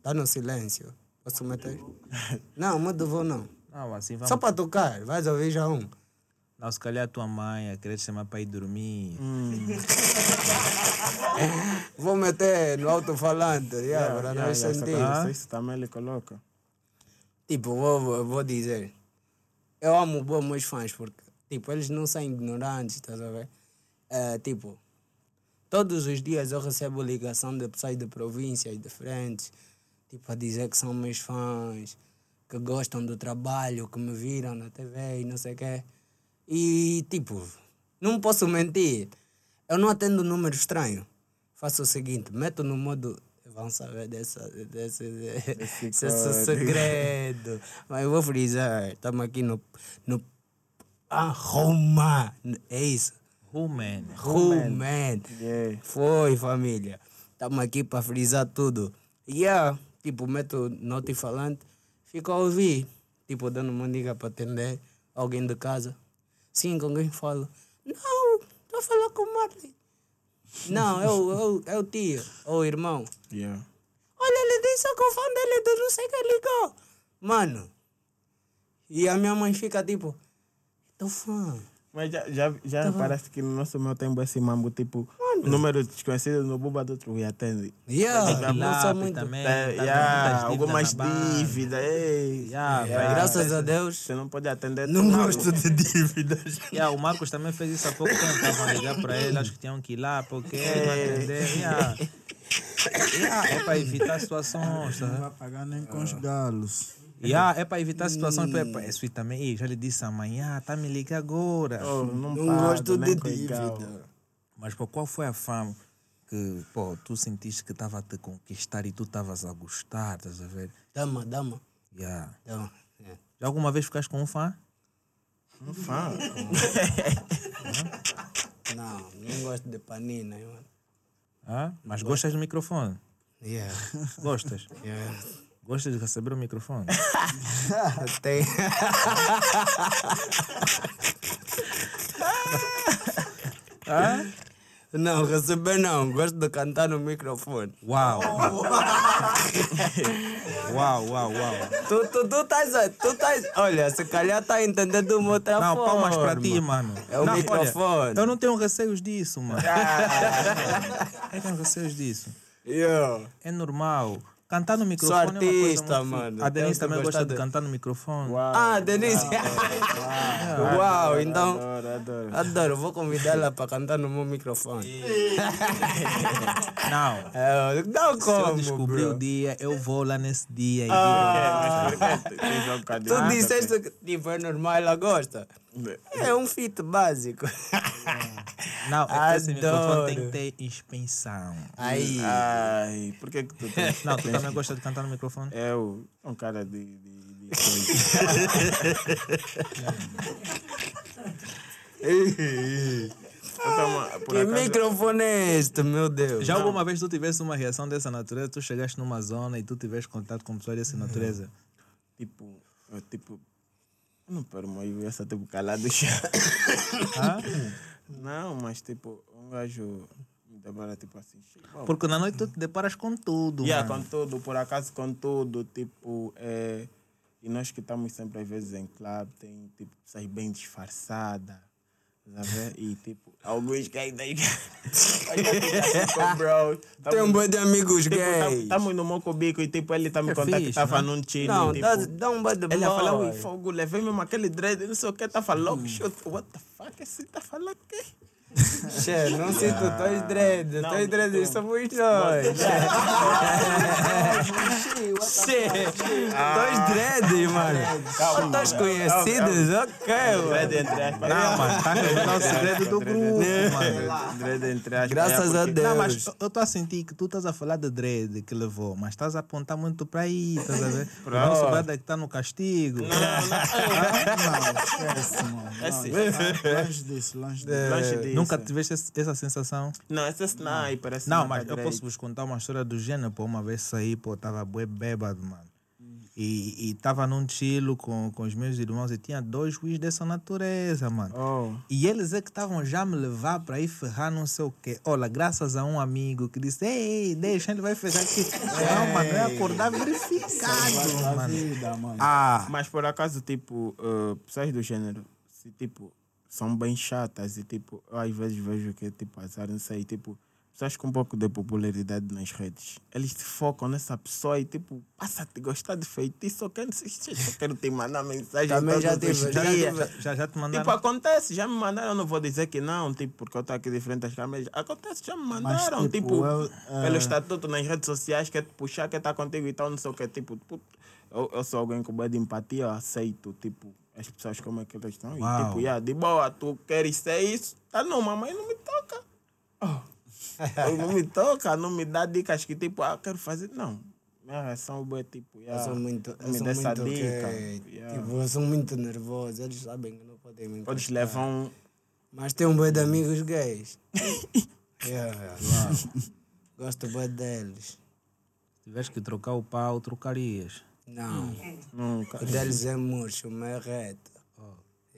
Tá no silêncio. Posso meter? Não, mudo vou não. Não, assim vamos. Só para tocar, vais ouvir já um. Não, se calhar a tua mãe a querer te chamar para ir dormir. Vou meter no alto-falante, yeah, para Yeah, nós yeah, sentir. essa coisa, Isso também ele coloca. Tipo, vou, vou, vou dizer. Eu amo bom meus fãs porque, tipo, eles não são ignorantes, estás a ver? É, tipo, todos os dias eu recebo ligação de pessoas de províncias diferentes, tipo, a dizer que são meus fãs, que gostam do trabalho, que me viram na TV e não sei o quê. E, tipo, não posso mentir, eu não atendo número estranho. Faço o seguinte, meto no modo. Vão saber dessa, desse, desse, código. segredo. Mas eu vou frisar. Estamos aqui no. no ah, Roma. É isso. Man. Roman. Yeah. Foi, família. Estamos aqui para frisar tudo. E yeah, tipo, meto nota e falante, fico a ouvir. Tipo, dando uma dica para atender alguém de casa. Sim, com quem falo. Não, estou a falar com o Marley. Não, é o, é o, é o tio, ou o irmão. Yeah. Olha, ele disse que o fã dele do não sei que ligou. Mano. E a minha mãe fica tipo, teu fã. Mas já, já, já parece que no nosso meu tempo esse mambo, tipo, número desconhecido no Buba do outro e atende. Yeah, não lápis muito. também. É, tá yeah, algumas dívidas ei. Yeah, Yeah. Graças a Deus. Você não pode atender Não gosto de dívidas. Yeah, o Marcos também fez isso há pouco tempo. Estavam a ligar para ele, acho que tinham que ir lá porque não atender. Yeah. Yeah, é para evitar situações. Não Tá? vai pagar nem com os galos. Yeah, é para evitar situações. Hum. Esse também, Ih, já lhe disse amanhã, tá me liga agora. Oh, não Não pago, gosto de dívida. Mas pô, qual foi a fama que pô, tu sentiste que estava a te conquistar e tu estavas a gostar, estás a ver? Dama, dama. Yeah. dama. É. Já alguma vez ficaste com um fã? Um fã. Não, não gosto de panina, mano. Ah? Mas gostas do microfone? Yeah. Gostas? yeah. Gostas de receber o microfone? Tem. ah? Não, receber não. Gosto de cantar no microfone. Uau! uau, uau, uau. Tu, tu, tu estás. Tu estás olha, se calhar tá entendendo de uma outra Não, forma. palmas para ti, mano. É o Não, olha, microfone. eu não tenho receios disso, mano. eu não tenho receios disso. Yeah. É normal. Cantar no microfone é uma coisa artista, muito- mano. A Denise também gosta de de- cantar no microfone. Ah, Denise. Uau, então. Adoro, adoro. Adoro, vou convidar ela para cantar no meu microfone. Não. É, não Se eu como, descobrir bro. o dia, eu vou lá nesse dia e Ah. tu disseste que tipo, é normal, ela gosta. É um fit básico. Não, esse microfone Adoro. tem que ter expansão. Aí. Ai, por que que tu tens... Não, tu também gosta de cantar no microfone? Eu, um cara de... de, de Que acaso- microfone é este, meu Deus? Já alguma vez tu tivesse uma reação dessa natureza, tu chegaste numa zona e tu tiveste contato com pessoas dessa natureza? Tipo, eu, tipo, Eu não paro mais essa tipo calado já. Não, mas tipo, um gajo me debara tipo assim. "Bom, Porque na noite tu te deparas com tudo. Yeah, mano. com tudo, por acaso com tudo, tipo, é, e nós que estamos sempre às vezes em clube, tem tipo pessoas bem disfarçadas, tá vendo? E tipo, alguns ainda tipo, bro, Tem um boi de amigos tipo, gays. estamos no Mocobico e tipo, ele tá me É contando que fixe, estava né? num chile, Não, tipo, dá, dá um boi de ele ia falar, ui, boy. fogo, levei mesmo aquele dread, não sei o que, tá falando, Hum. shoot, what the fuck, esse tá falando o quê? Che, não sinto dois Não, dois dreads não. somos nós. Che, dois dreads, mano. Fotos conhecidas, ok, Dread mano. entre aspas. Não, mano, tá revelando o segredo do grupo, mano. Dread entre aspas. Graças é, a Deus. Não, mas eu- estou a sentir que tu estás a falar de dread que levou, mas estás a apontar muito para aí, estás a ver? O nosso brother que está no castigo. Não, esquece, mano. É Não, sim. longe disso, longe disso. Longe disso. Nunca tiveste esse- essa sensação? Não, esse é sniper. esse Não, sniper mas eu direito. posso vos contar uma história do gênero, pô. Uma vez saí, pô, tava bêbado, mano. E, e tava num chilo com, com os meus irmãos e tinha dois whis dessa natureza, mano. Oh. E eles é que estavam já me levar para ir ferrar não sei o quê. Olha, graças a um amigo que disse, ei, deixa, ele vai ferrar aqui. Não, mano, eu acordar verificado, A mano. vida, mano. Ah, Mas por acaso, tipo, uh, pessoas do gênero, se tipo, são bem chatas e tipo, eu às vezes vejo que tipo, azar, não sei, tipo, pessoas com um pouco de popularidade nas redes, eles se focam nessa pessoa e tipo, passa-te gostar de feitiço, só quero, só quero te mandar mensagem. Também já tive, já já, já te mandaram? Tipo, acontece, já me mandaram, eu não vou dizer que não, tipo, porque eu estou aqui de frente às câmeras. Acontece, já me mandaram, tipo, tipo, eu, eh, pelo estatuto nas redes sociais, quer te puxar, quer estar contigo e tal, não sei o que, tipo, puto, eu, eu sou alguém com boa de empatia, eu aceito, tipo, as pessoas como é que elas estão. E tipo, yeah, de boa, tu queres ser isso? Tá não, mamãe não me toca. Oh. não me toca, não me dá dicas que tipo, ah, quero fazer. Não. Minha reação é tipo, Eu yeah, sou muito, não eu me sou dá essa muito dica. que, Yeah. tipo, eu sou muito nervoso, eles sabem que não podem me Podes encostar. levar um. Mas tem um boi de amigos gays. yeah, Gosto bem deles. Se tivesse que trocar o pau, trocarias. Não, Nunca. o deles é murcho, o meu é reto.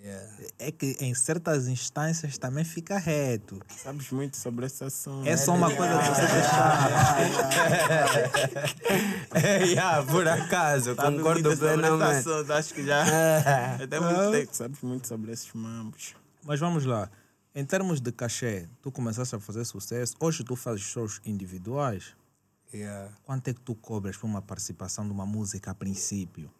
Yeah. É que em certas instâncias também fica reto. Sabes muito sobre esse assunto. É só uma coisa que você deixar. yeah, por acaso, Sabe concordo plenamente. assunto, Acho que já. Até muito tempo sabes muito sobre esses mambos. Mas vamos lá. Em termos de cachê, tu começaste a fazer sucesso. Hoje tu fazes shows individuais. Yeah. Quanto é que tu cobras por uma participação de uma música a princípio?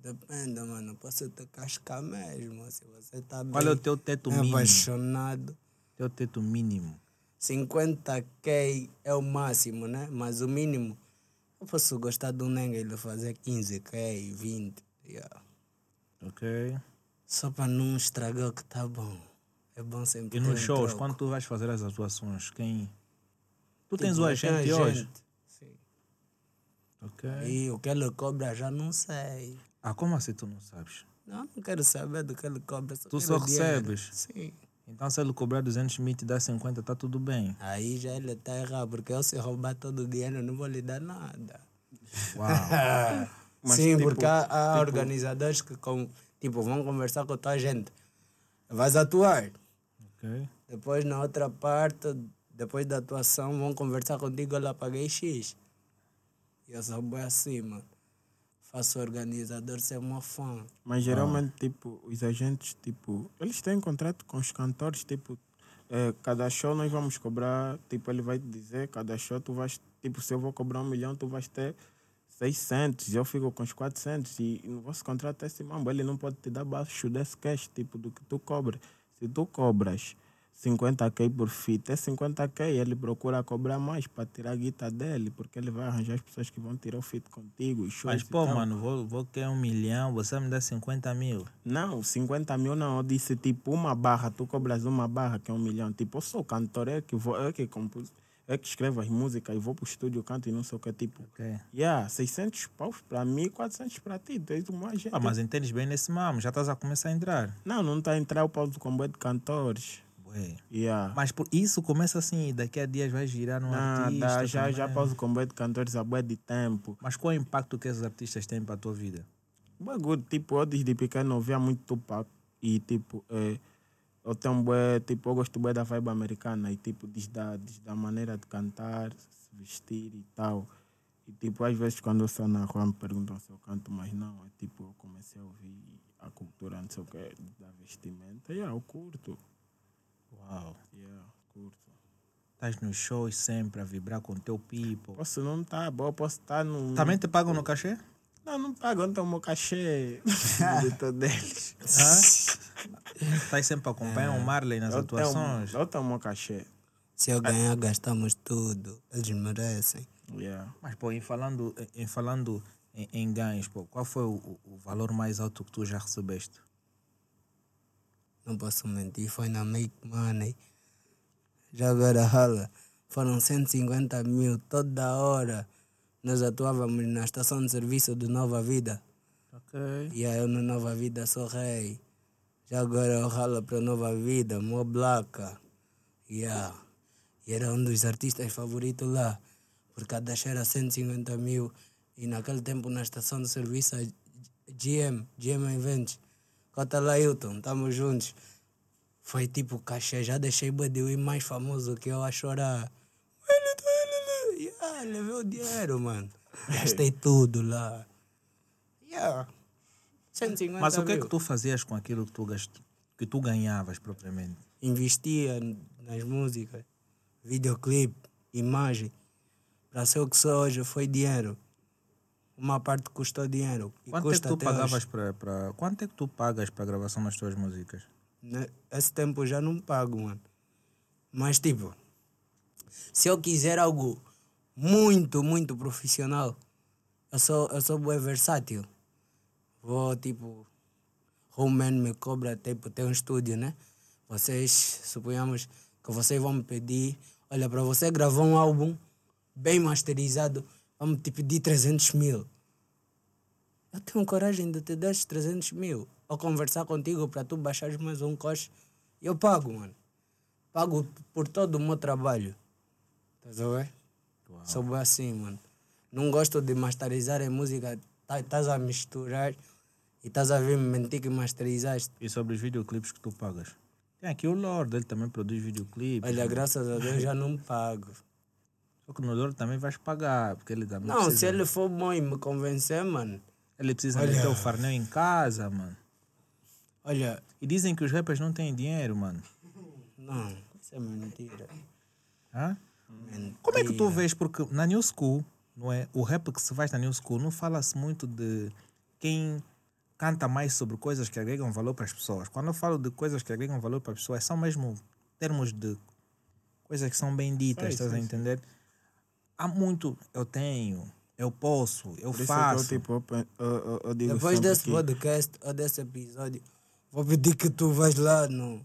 Depende, mano. Posso te cascar mesmo. Se você tá bem Qual é o teu teto mínimo? apaixonado. Teu teto mínimo. 50k é o máximo, né? Mas o mínimo. Eu posso gostar de um nengue e fazer 15k, 20. Yeah. Ok? Só para não estragar o que tá bom. É bom sempre E nos shows, quando tu vais fazer as atuações, quem. Tu Tipo, tens o agente hoje? Ok. E o que ele cobra já não sei. Ah, como assim tu não sabes? Não, não quero saber do que ele cobra. Tu quero só dinheiro. recebes? Sim. Então se ele cobrar 200 mil e te dá 50, tá tudo bem. Aí já ele tá errado, porque eu se roubar todo o dinheiro, eu não vou lhe dar nada. Uau. Mas, Sim, tipo, porque há, há organizadores que com, tipo, vão conversar com a tua gente. Vais atuar. ok. Depois, na outra parte, depois da atuação, vão conversar contigo. Olha, paguei X. E eu sou bem assim, mano. Faço organizador ser uma fã. Mas geralmente, tipo, os agentes, tipo, eles têm contrato com os cantores, tipo, eh, cada show nós vamos cobrar, tipo, ele vai te dizer, cada show tu vais, tipo, se eu vou cobrar um milhão, tu vais ter 600, eu fico com os 400 e no vosso contrato é esse mambo, ele não pode te dar baixo desse cash, tipo, do que tu cobras. Se tu cobras 50k por fita, é 50k, ele procura cobrar mais para tirar a guita dele, porque ele vai arranjar as pessoas que vão tirar o fit contigo, Mas pô, mano, vou, vou querer um milhão, você me dá 50 mil. Não, 50 mil não. Eu disse tipo uma barra, tu cobras uma barra que é um milhão. Tipo, eu sou cantor, é que, vou, é que compus, é que escrevo as músicas e vou pro estúdio, canto e não sei o que. Tipo, Ok. yeah, 600 paus pra mim e 400 pra ti. Tu és uma gente. Ah, mas entendes bem nesse mamo, já estás a começar a entrar. Não, não está a entrar o pau do comboio de cantores. Ué. Yeah. Mas por isso começa assim, daqui a dias vai girar artista. Nada, já, já também. pauso o comboio de cantores há bué de tempo. Mas qual é o impacto que esses artistas têm para a tua vida? bagulho, tipo, eu desde pequeno ouvia muito Tupac e tipo, é, eu tenho bué, tipo, eu gosto bué da vibe americana e tipo, desde a, desde a maneira de cantar, se vestir e tal. E tipo, às vezes quando eu saio na rua me perguntam se eu canto, mas não, é tipo, eu comecei a ouvir a cultura, não sei o que, da vestimenta, e yeah, eu curto, Uau. yeah, curto. Estás nos shows sempre a vibrar com o teu people. Posso não estar, tá, posso estar no... Também te pagam no cachê? Não, não pagam, tem o meu cachê de todos eles. Hã? Estás sempre a acompanhar o Marley nas Eu tenho, atuações? eu tenho o meu cachê. Se eu ganhar, gastamos tudo. Eles merecem. Yeah. Mas, pô, em falando em, falando em, em ganhos, pô, qual foi o- o valor mais alto que tu já recebeste? Não posso mentir, foi na Make Money. Já agora rala. Foram 150 mil toda hora. Nós atuávamos na estação de serviço de Nova Vida. Ok. E aí eu no Nova Vida sou rei. Já agora eu ralo para Nova Vida, Mo Blaca. Yeah. E era um dos artistas favoritos lá. Por cada era 150 mil. E naquele tempo na estação de serviço, a GM, GM Events. Cota lá, Hilton, estamos juntos. Foi tipo cachê, já deixei Badiwi mais famoso que eu a chorar. Tá, ele. Yeah, levei o dinheiro, mano. Gastei tudo lá. Yeah. 150 Mas o que é que tu fazias com aquilo que tu, gast... que tu ganhavas propriamente? investia nas músicas, videoclipe, imagem. Para ser o que sou hoje foi dinheiro. Uma parte custou dinheiro. Quanto é que custa tu até pagavas hoje. para. Quanto é que tu pagas para a gravação das tuas músicas? Ne- Esse tempo eu já não pago, mano. Mas tipo, se eu quiser algo muito, muito profissional, eu sou, eu sou bem versátil. Vou tipo, Roman me cobra, tipo, tem um estúdio, né? Vocês, suponhamos que vocês vão me pedir, olha, para você gravar um álbum bem masterizado, vamos te pedir 300 mil. Eu tenho coragem de te dar esses 300 mil. Ou conversar contigo para tu baixares mais um coche. Eu pago, mano. Pago por todo o meu trabalho. Estás a ver? Sou bem assim, mano. Não gosto de masterizar a música. Tá- Estás a misturar e estás a me mentir que masterizaste. E sobre os videoclipes que tu pagas? Tem aqui o Lord, ele também produz videoclipes. Olha, graças a Deus já não pago. Só que no Lord também vais pagar, porque ele também Não, precisa... se ele for bom e me convencer, mano. Ele precisa Olha. meter o farnel em casa, mano. Olha, E dizem que os rappers não têm dinheiro, mano. não, isso é mentira. Hã? mentira. Como é que tu vês? Porque na New School, não é? O rap que se faz na New School não fala-se muito de quem canta mais sobre coisas que agregam valor para as pessoas. Quando eu falo de coisas que agregam valor para as pessoas, são mesmo termos de coisas que são bem ditas, Sim, estás a sim. Há muito, eu tenho, eu posso, eu Por isso é que faço. eu, tipo, eu, eu, eu, digo Depois desse que- podcast ou desse episódio, vou pedir que tu vais lá no,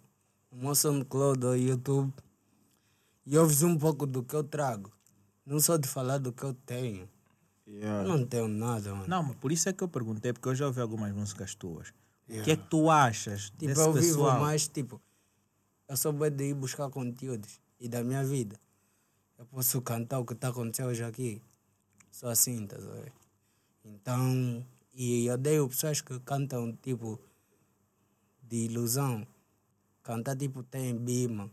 no SoundCloud ou YouTube e ouves um pouco do que eu trago. Não só de falar do que eu tenho. Yeah. Eu não tenho nada, mano. Não, mas por isso é que eu perguntei, porque eu já ouvi algumas músicas tuas. O que é que tu achas Tipo, desse eu vivo pessoal? mais, tipo, eu sou bem de ir buscar conteúdos e da minha vida. Eu posso cantar o que está acontecendo hoje aqui. Sou assim, tá vendo? Então, e eu odeio pessoas que cantam, tipo, de ilusão. Cantar, tipo, tem bima.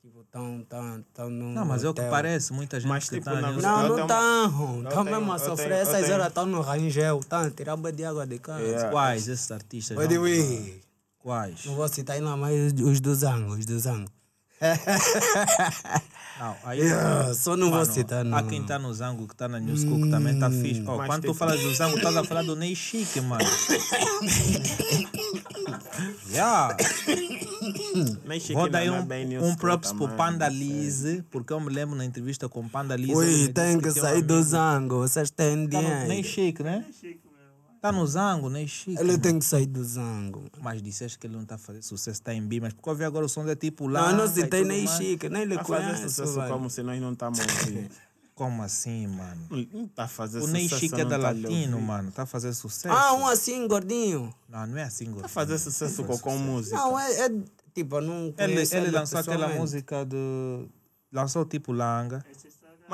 Tipo, tão, tão, tão num Não, mas é o que parece, muita gente Mas, que tipo, tá na Não, não estão. eu Estão tenho- mesmo a sofrer. tenho- Essas horas estão no rangel. Estão a tirar banho de água de casa. Yeah. Quais esses artistas? By the way. Quais? Não vou citar ainda mais os- os do Zango, os do Zango. Não, aí, Yeah, só não vou Mano, citar, não. Há quem tá no Zango que tá na New School que também tá fixe. Ó, Mas quando tu falas do Zango, estás a falar do Ney Chique, mano. yeah. Nem Chique Vou dar é um, bem New um props pro Panda. Lise, porque eu me lembro na entrevista com o Panda Lise. Ui, me tem que sair do Zango, vocês têm Tá no Ney dinheiro. Chique, né? Tá no Zango, Ney Chique. Ele mano. tem que sair do Zango. Mas disseste que ele não tá fazendo sucesso, tá em B, mas porque eu vi agora o som é tipo Não, lá. eu não citei nem Chique, nem lhe Tá fazendo conheço, sucesso como se nós não estamos a ouvir. Como assim, mano? Não tá fazendo O sucesso. Ney Chique é não da tá Latino, mano. Tá fazendo sucesso. Ah, um assim, gordinho. Não, não é assim, Tá gordinho. fazendo sucesso com, com música. Não, é, é tipo, eu não Ele, ele lançou aquela música do. Lançou tipo Langa.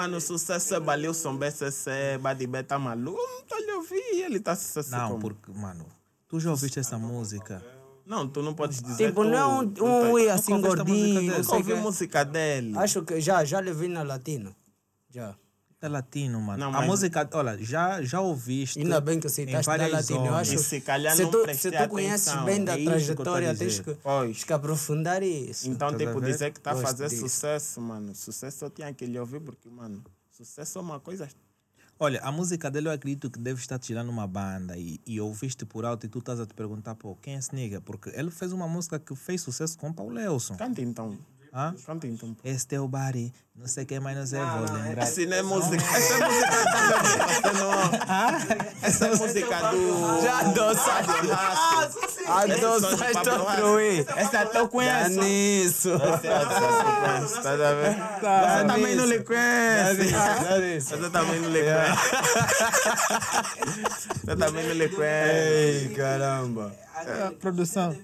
Mano, o sucesso é Balilson, BCC, Badibé tá maluco. Eu não tô lhe ouvir, ele tá sucesso Não, como? porque, mano, tu já ouviste essa música? Não, tu não podes dizer Tipo, tu, não é um, um tá- ui assim gordinho. Nunca ouvi música dele. Acho que já, já lhe vi na Latino. Já. É latino, mano. Não, a mas- música, olha, já, já ouviste. Ainda bem que em citaste da várias Latino. Eu acho E se calhar se não tu, se tu conheces atenção. bem da É trajetória, tens que, tens que aprofundar isso. Então, Estás a tipo, ver? dizer que tá a fazer disso. sucesso, mano. Sucesso eu tinha que lhe ouvir, porque, mano, sucesso é uma coisa. Olha, a música dele eu acredito que deve estar tirando uma banda e, e ouviste por alto e tu estás a te perguntar, pô, quem é esse nigga? Porque ele fez uma música que fez sucesso com o Paulo Lelson. Canta então. Hã? Canta então. Esse teu body, não sei quem mais não sei, vou lembrar. Essa não é música. Essa é música da você não. Essa é música do. Já adoçaste. Adoçaste outro ui. Essa até eu Dá conheço. nisso. Tá a ver? Você também não lhe conhece. Você também não lhe conhece. Você também não lhe conhece. Ei, caramba. Produção.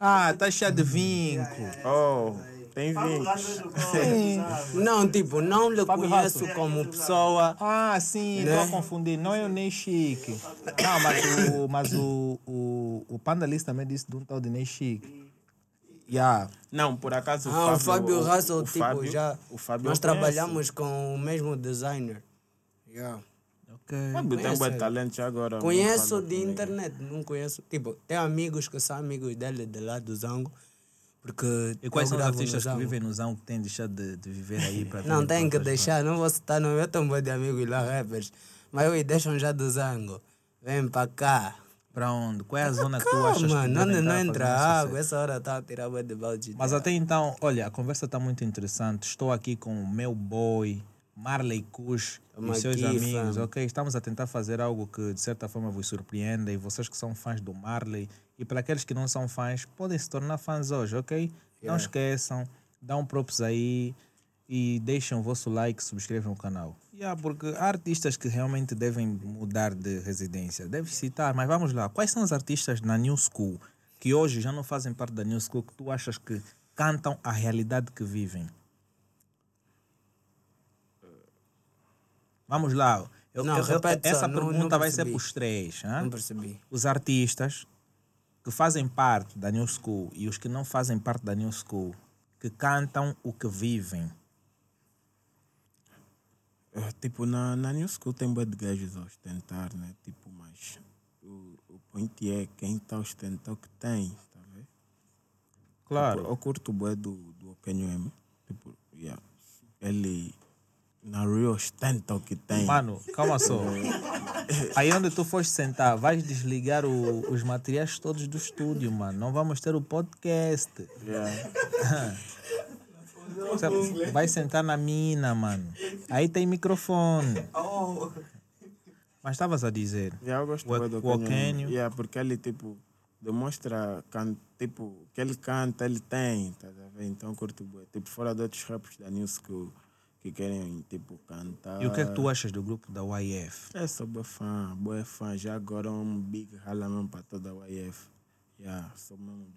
Ah, tá cheio de vinco. Oh, tem vinho. Não, tipo, não lhe conheço como pessoa. Ah, sim, Né? estou a confundir. Não é o Ney Chique. Não, mas o, mas o, o, o Pandalis também disse de um tal de Ney Chique. Yeah. Não, por acaso o Ah, Fábio. o Fábio Russell, o tipo, Fábio- já. O Fábio nós trabalhamos com o mesmo designer. Yeah. Ok. Fábio tem bom talento já agora. Conheço de internet, não conheço. Tipo, tem amigos que são amigos dele de lá do Zango. Porque. E quais eu são os artistas que vivem no Zão que têm deixado de, de viver aí para Não, tem para que deixar, não vou citar nome. Eu tenho um de amigos lá, rappers. Mas oi, deixam já do Zango. Vem pra cá. Para onde? Qual é a zona que tu achas que onde não estar entra água. Essa hora tá a tirar de balde. Mas até então, olha, a conversa está muito interessante. Estou aqui com o meu boy, Marley Tamo e seus aqui, amigos, fam. ok? Estamos a tentar fazer algo que de certa forma vos surpreenda e vocês que são fãs do Marley e para aqueles que não são fãs, podem se tornar fãs hoje, ok? Não esqueçam, dão props aí e deixem o vosso like, subscrevam o canal. Yeah, porque há artistas que realmente devem mudar de residência. Deve citar, mas vamos lá. Quais são os artistas na New School que hoje já não fazem parte da New School que tu achas que cantam a realidade que vivem? Vamos lá. Eu- Não, eu- eu- repete essa não- pergunta não vai ser para os três. hã? Não percebi. Os artistas que fazem parte da New School e os que não fazem parte da New School que cantam o que vivem. É, Tipo, na, na New School tem bué de gajos a ostentar, né? Tipo, mas o, o point é quem está a ostentar o que tem, tá vendo? Claro. Tipo, eu curto bué do, do Okenyo M. Tipo, yeah. Ele na real ostenta o que tem. Mano, calma só. Aí onde tu foste sentar, vais desligar o- os materiais todos do estúdio, mano. Não vamos ter o podcast. Yeah. Você Vai sentar na mina, mano. Aí tem microfone. Mas estavas a dizer. Yeah, eu gosto O- do o. Okenyo. Yeah, porque ele, tipo, demonstra can, tipo, que ele canta, ele tem, tá? Então curto. Tipo, fora de outros rappers da New School que querem, tipo, cantar. E o que é que tu achas do grupo da YF? É, sou boa fã, boa fã. Já agora um big rala mesmo para toda a YF. Yeah.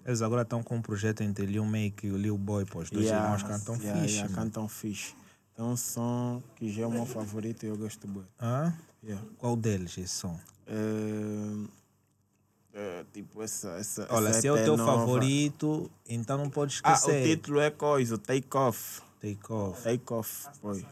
Eles agora estão com um projeto entre Lil Make e o Lil Boy, pô. Os dois Yeah, irmãos cantam yeah, fixe. yeah, cantam fixe. Então, um som que já é o meu favorito e eu gosto bué. Hã? Yeah. Qual deles esse som? É, é, tipo, essa. essa Olha, essa se é o teu nova. favorito, então não podes Ah, o esquecer. título é coisa, o Take Off. Take off. Take Off, foi.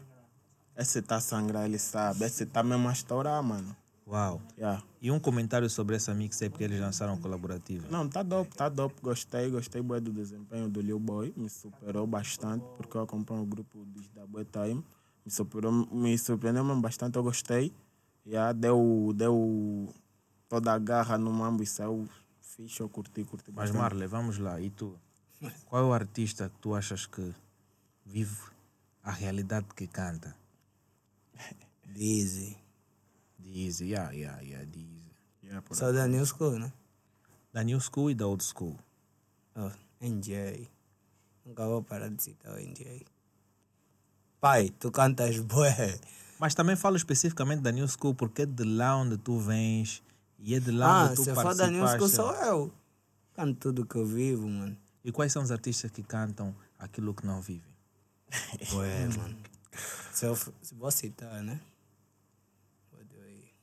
Esse tá a sangrar, ele sabe. Esse tá mesmo a estourar, mano. Uau. Yeah. E um comentário sobre essa mixtape que eles lançaram colaborativa. Não, tá dope, tá dope. Gostei, gostei bué do desempenho do Lil Boy. Me superou bastante, porque eu acompanho o grupo desde a Boy Time. Me, superou, me surpreendeu mesmo bastante, eu gostei. Yeah, deu, deu toda a garra no mambo e saiu fixe, eu curti, curti Mas bastante. Marley, vamos lá. E tu? Qual é o artista que tu achas que vive a realidade que canta? Dizzy. Dizzy, yeah, yeah, yeah, Dizzy. Yeah, Só da New School, né? Da New School e da Old School. Oh, NJ. Nunca vou parar de citar o NJ. Pai, tu cantas bué. Mas também falo especificamente da New School porque é de lá onde tu vens e é de lá Ah, onde tu se for da New School sou eu. Canto tudo que eu vivo, mano. E quais são os artistas que cantam aquilo que não vivem? Bué, mano. Se eu se vou citar, né? Pode ir.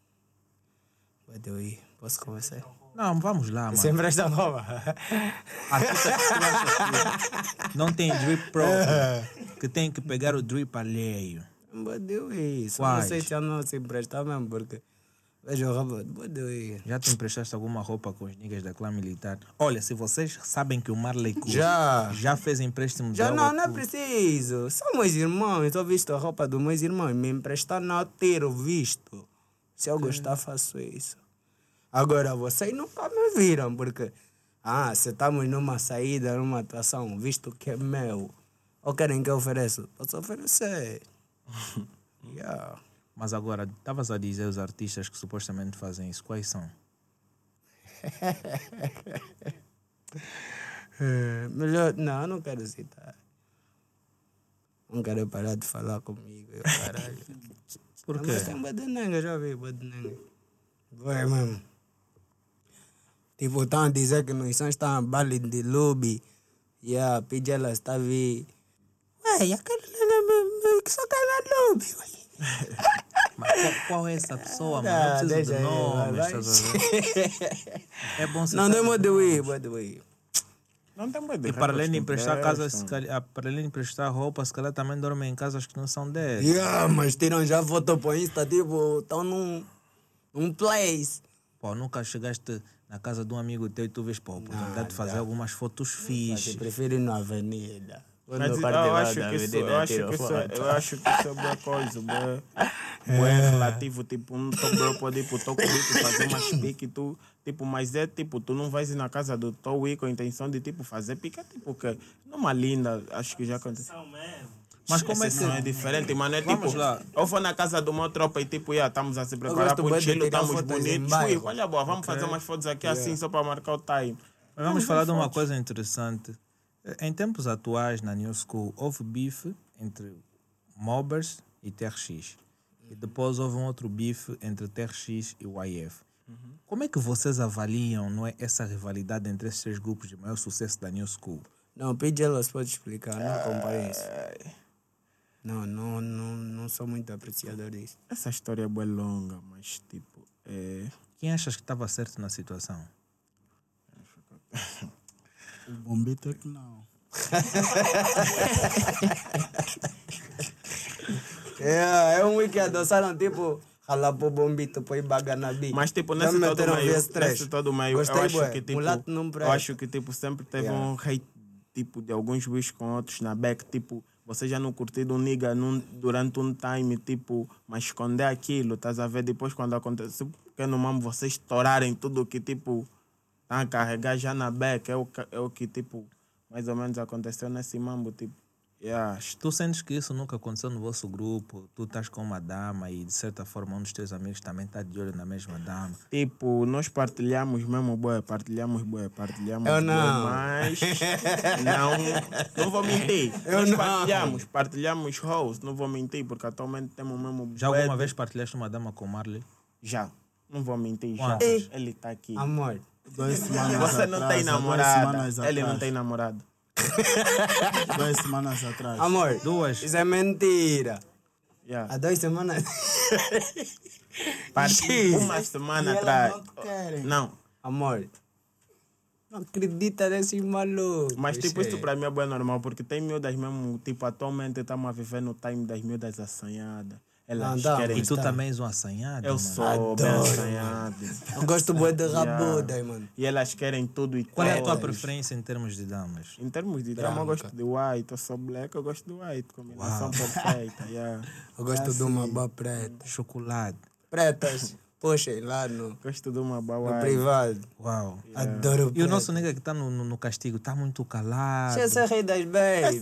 Pode ir. Posso começar? Não, vamos lá, mano. Artista que tu acha que não tem drip próprio, que tem que pegar o drip alheio. Pode ir. Só Quais? você já não se emprestar mesmo, porque... Veja o. Já te emprestaste alguma roupa com os niggas da clã militar? Olha, se vocês sabem que o Marley Cruz Já. já fez empréstimo de Já não, não é tu- preciso. São meus irmãos. Eu visto a roupa dos meus irmãos. Me emprestar, não ter visto. Se eu gostar, faço isso. Agora, vocês nunca me viram, porque... Ah, se estamos numa saída, numa atuação, visto que é meu. Ou querem que eu ofereça? Posso oferecer. yeah. Mas agora, estavas a dizer os artistas que supostamente fazem isso, quais são? É, melhor... Não, eu não quero citar. Não quero parar de falar comigo, eu, caralho. Por quê? Mas tem badenanga, já vi badenanga. Vai mesmo. Tipo, estão a dizer que nos sons estão a baile de lobby. E a Pidgela está a vir. Ué, aquele que só cai na lobby. ué. Mas qual, qual é essa pessoa, mano? Ah, Não preciso deixa de ver? É bom Não, citar- não é de ir, pode ir. Não tem boi de E para além de emprestar casas, prestam. se calhar- para além de emprestar roupa, se calhar também dormem em casas que não são deles. Yeah, mas tiram já foto para Insta, tipo, estão num, num place. Pô, nunca chegaste na casa de um amigo teu e tu vês, pô, oportunidade de fazer algumas fotos eu prefiro ir na avenida. Mas eu acho que isso, eu, acho que isso, eu acho que isso é boa coisa, boa, boa relativo, tipo, um teu bro pode ir pro teu currículo fazer umas pique, tu, tipo, mas é tipo, tu não vais ir na casa do teu com a intenção de, tipo, fazer pique, é tipo, que numa linda, acho que já aconteceu. Mas como é que. Exceção é diferente, mano, é Vamos tipo, lá. eu vou na casa do meu tropa e tipo, yeah, estamos a se preparar pro chilo, estamos fotos bonitos. Ui, olha boa, vamos fazer umas fotos aqui assim só para marcar o time. Mas vamos falar de uma coisa interessante. Em tempos atuais, na New School, houve bife entre Mobbers e TRX. E depois houve um outro bife entre TRX e YF. Como é que vocês avaliam não é, essa rivalidade entre esses três grupos de maior sucesso da New School? Não, Pidgelas pode explicar, não acompanho isso. Não, não, não, não sou muito apreciador disso. Essa história é boa longa, mas tipo, é... Quem achas que estava certo na situação? O bombito é que não. É, é um week que adoçaram tipo ralar pro bombito, põe baga na bi. Mas tipo, nesse todo meio, VS3. nesse todo meio, Gostei, eu acho bué. que tipo, Mulato não eu acho que tipo sempre teve Yeah. um hate tipo de alguns bichos com outros na back, tipo, você já não curtiu um nigga num, durante um time, tipo, mas esconder aquilo, estás a ver depois quando acontece, porque no mamo vocês estourarem tudo que tipo a carregar já na back, é o, é o que tipo mais ou menos aconteceu nesse mambo, tipo, yeah, Tu sentes que isso nunca aconteceu no vosso grupo? Tu estás com uma dama e de certa forma um dos teus amigos também está de olho na mesma dama. Tipo, nós partilhamos mesmo, boé, partilhamos, boé, partilhamos. Eu não. mas não, não vou mentir. Eu nós não. partilhamos, partilhamos hoes, não vou mentir, porque atualmente temos mesmo. Já alguma de- vez partilhaste uma dama com Marley? Já, não vou mentir, já. Ele está aqui. Amor, Duas semanas Você não atrás, tem namorada. Ele não tem namorado. Duas semanas atrás. amor, Duas. isso é mentira. Yeah. Há duas semanas. Parti uma semana E atrás. não. Não, Amor, não acredita nesses malucos. mas tipo, isso é. para mim é bem normal, porque tem miúdas mesmo, tipo, atualmente estamos a viver no time das miúdas assanhadas. Elas Não, tá, querem. E tu Tá. também és um assanhado? Eu mano? sou bem Adoro, assanhado. Eu gosto muito de Yeah. rabuda, mano. E elas querem tudo e Qual é a tua todas. preferência em termos de damas? Em termos de drama, eu gosto de white. Eu sou black, eu gosto de white. Combinação perfeita. Yeah. Eu gosto de uma boa preta. Chocolate. Pretas, puxem lá no, Gosto de uma no boa privado. Uau. Adoro E o nosso nega que está no, no, no castigo está muito calado. Deixa essa rei das Essa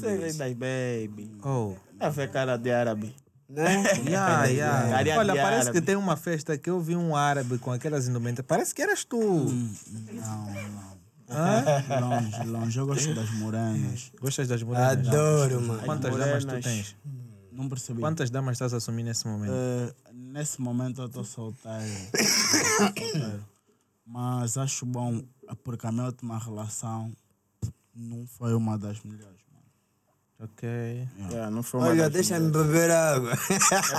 é babies. das baby. Oh. Tá a ver cara de árabe. Né? Yeah, yeah. Carinha Olha, de parece que tem uma festa que eu vi um árabe com aquelas indumentárias. Parece que eras tu. Não, não. Longe, longe. Eu gosto das morenas. Gostas das morenas? Adoro, mano. Quantas morenas. damas tu tens? Não percebi. Quantas damas estás a assumir nesse momento? Eh, nesse momento eu estou solteiro. Solteiro. Mas acho bom, porque a minha última relação não foi uma das melhores. Ok. Yeah, não foi uma Olha, deixa-me beber água.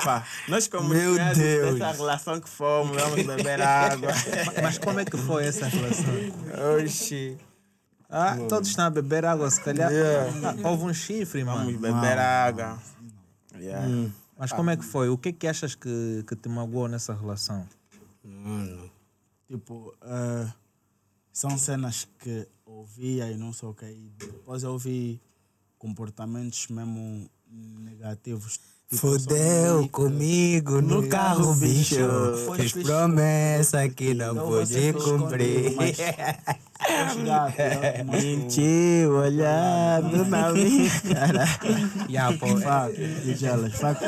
Epá, nós como Meu Deus. dessa relação que fomos, vamos beber água. Mas como é que foi essa relação? Oxi. Ah, todos estão a beber água, se calhar. Ah, houve um chifre, Vamos mano. beber água. Yeah. Mas como é que foi? O que é que achas que, que te magoou nessa relação? Mano. Tipo, eh, são cenas que ouvia e não sei o que. Depois eu ouvi comportamentos mesmo negativos. Tipo, Fudeu comigo no No carro, bicho. Foi promessa que não Então pude cumprir. Eu mostro- Mentiu, olhando na minha cara. Yeah, pô, Fuck, DJ elas, fuck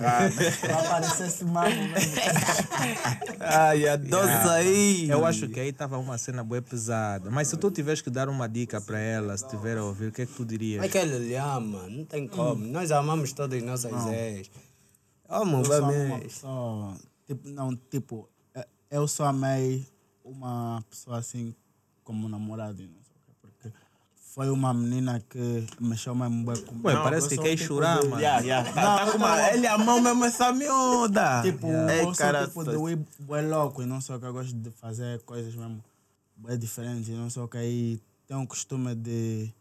Vai aparecer esse mago mesmo. Ai, adoro aí. eu acho que aí estava uma cena boa pesada. Mas se tu tivesse que dar uma dica para ela, se tiver a ouvir, o que é que tu dirias? Aquele ele ama, não tem como. Nós amamos todas as nossas ex. Amo, vai mesmo. Tipo, não, tipo, eh, eu só amei uma pessoa assim como namorado. Não sei o quê, porque foi uma menina que mexeu mesmo bem comigo. Ué, Não, parece que quer tipo chorar, de- mano. Yeah, yeah. Tá, tá com uma, ele amou mesmo essa miúda. Tipo, Ei, eu cara, sou tipo de weeb bué louco e não sei o que. Eu gosto de fazer coisas mesmo bem diferentes e não sei o que. E tenho o costume de.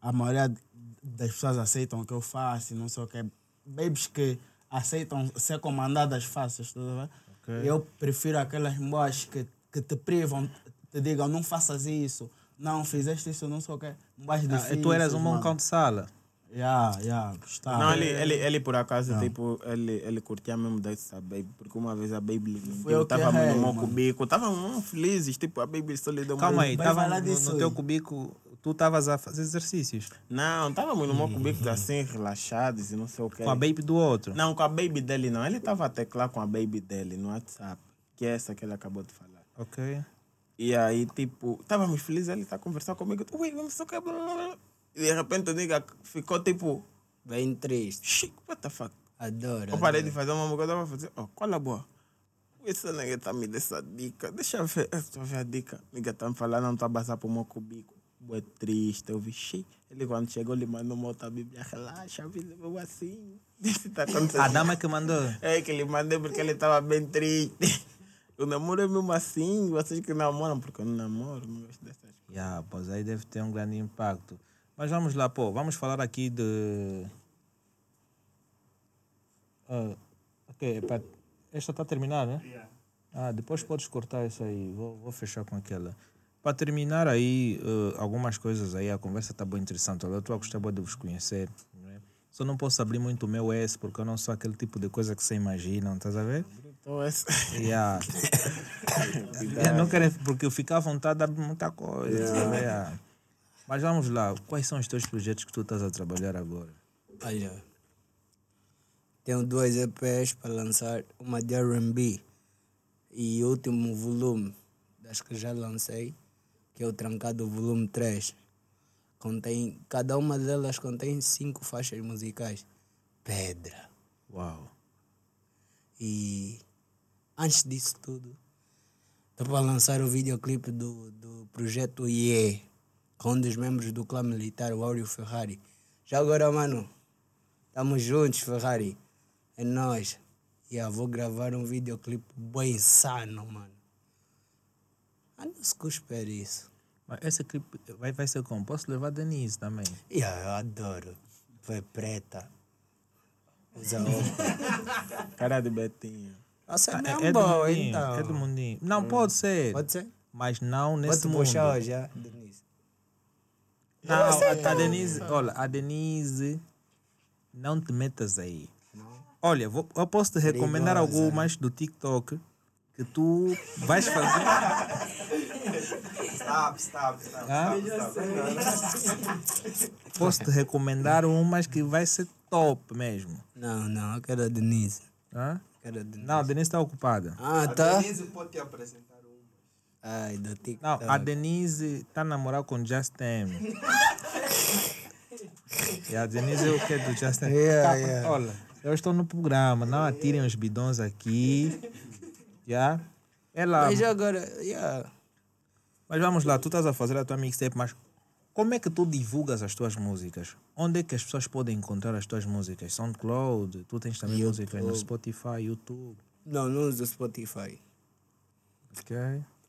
A maioria das pessoas aceitam o que eu faço e não sei o que. Babes que aceitam ser comandadas fáceis, tudo bem? Eu prefiro aquelas boas que, que te privam, te digam não faças isso, não fizeste isso, não sei o que. Mais Ah, difícil. e tu eras um bom mano. cão de sala. Yeah, yeah, gostava. Não, ele, ele, ele por acaso, tipo, ele, ele curtia mesmo dessa baby, porque uma vez a baby Foi eu eu tava errei, no meu mano. cubico, tava muito felizes, tipo, a baby só lhe deu uma- Calma aí, tava no, disso no teu cubico, tu estavas a fazer exercícios Não, estávamos no meu cubico assim, relaxados e não sei o que. com a baby do outro. Não, com a baby dele não. Ele estava a teclar com a baby dele no WhatsApp, que é essa que ele acabou de falar. Ok. E aí, tipo, estávamos felizes, ele está a conversar comigo. Ui, não sei o que. blá, blá, blá. E de repente o nigga ficou tipo, Bem triste. shit, what the fuck? Adoro. Eu parei de adoro. fazer uma coisa, eu fazer, oh, qual é boa? Esse nigga tá me dando essa dica, deixa eu ver, deixa eu ver a dica. Nigga tá me falando, não tá a passar pro meu cubico. Boa triste, eu vi, shit. Ele quando chegou, ele mandou uma outra bíblia, relaxa, vida, meu assim. Isso tá acontecendo. A dama que mandou. É que ele mandei porque ele estava bem triste. O namoro é mesmo assim, vocês que namoram, porque eu não namoro, não gosto dessas coisas. Yeah, pois aí deve ter um grande impacto. Mas vamos lá, pô, vamos falar aqui de. Ah, ok, pá, esta está a terminar, né? Ah, depois podes cortar isso aí, vou, vou fechar com aquela. Para terminar aí, eh, algumas coisas aí, a conversa está bem interessante. Olha, Eu estou a gostar de vos conhecer. né? Só não posso abrir muito o meu S, porque eu não sou aquele tipo de coisa que você imagina, estás a ver? Então, esse... Yeah. Eu não quero, porque eu ficar à vontade abre muita coisa. sabe? Yeah. Mas vamos lá, quais são os teus projetos que tu estás a trabalhar agora? Olha, tenho dois EPs para lançar, uma de R&B e o último volume das que já lancei, que é o Trancado Volume 3. Contém, cada uma delas contém cinco faixas musicais. Pedra. Uau. E antes disso tudo, estou para lançar o videoclipe do, do projeto IE, com um dos membros do clã militar, o Áureo Ferrari. Já agora, mano, estamos juntos, Ferrari. É nós. E eu vou gravar um videoclipe bem insano, mano. Ah, não se cuspere isso. Mas esse clipe vai, vai ser como? Posso levar a Denise também? E eu adoro. Foi preta. Usa óculos. Cara de Betinha. Nossa, é mesmo é, do bom, mundinho, então. é do mundinho. Não, pode ser. Pode ser? Mas não nesse Pode mundo. puxar hoje, já, Denise. Não, a, a Denise, olha, a Denise, não te metas aí. Olha, vou- eu posso te recomendar Perigosa. algumas do TikTok que tu vais fazer. Stop, stop, stop. Posso te recomendar umas que vai ser top mesmo. Não, não, eu quero a Denise. Hã? Quero a Denise. Não, a Denise está ocupada. Ah, A tá? Denise pode te apresentar uma. Ai, do TikTok. Não, a Denise está a namorar com Justin. e a Denise é o que do Justin? Yeah, Tá, yeah. Olha, eu estou no programa, não atirem os bidões aqui. Já? Ela. Mas agora, yeah. Mas vamos lá, tu estás a fazer a tua mixtape, mas Como é que tu divulgas as tuas músicas? Onde é que as pessoas podem encontrar as tuas músicas? SoundCloud? Tu tens também YouTube. músicas no Spotify, YouTube? Não, não uso Spotify. Ok?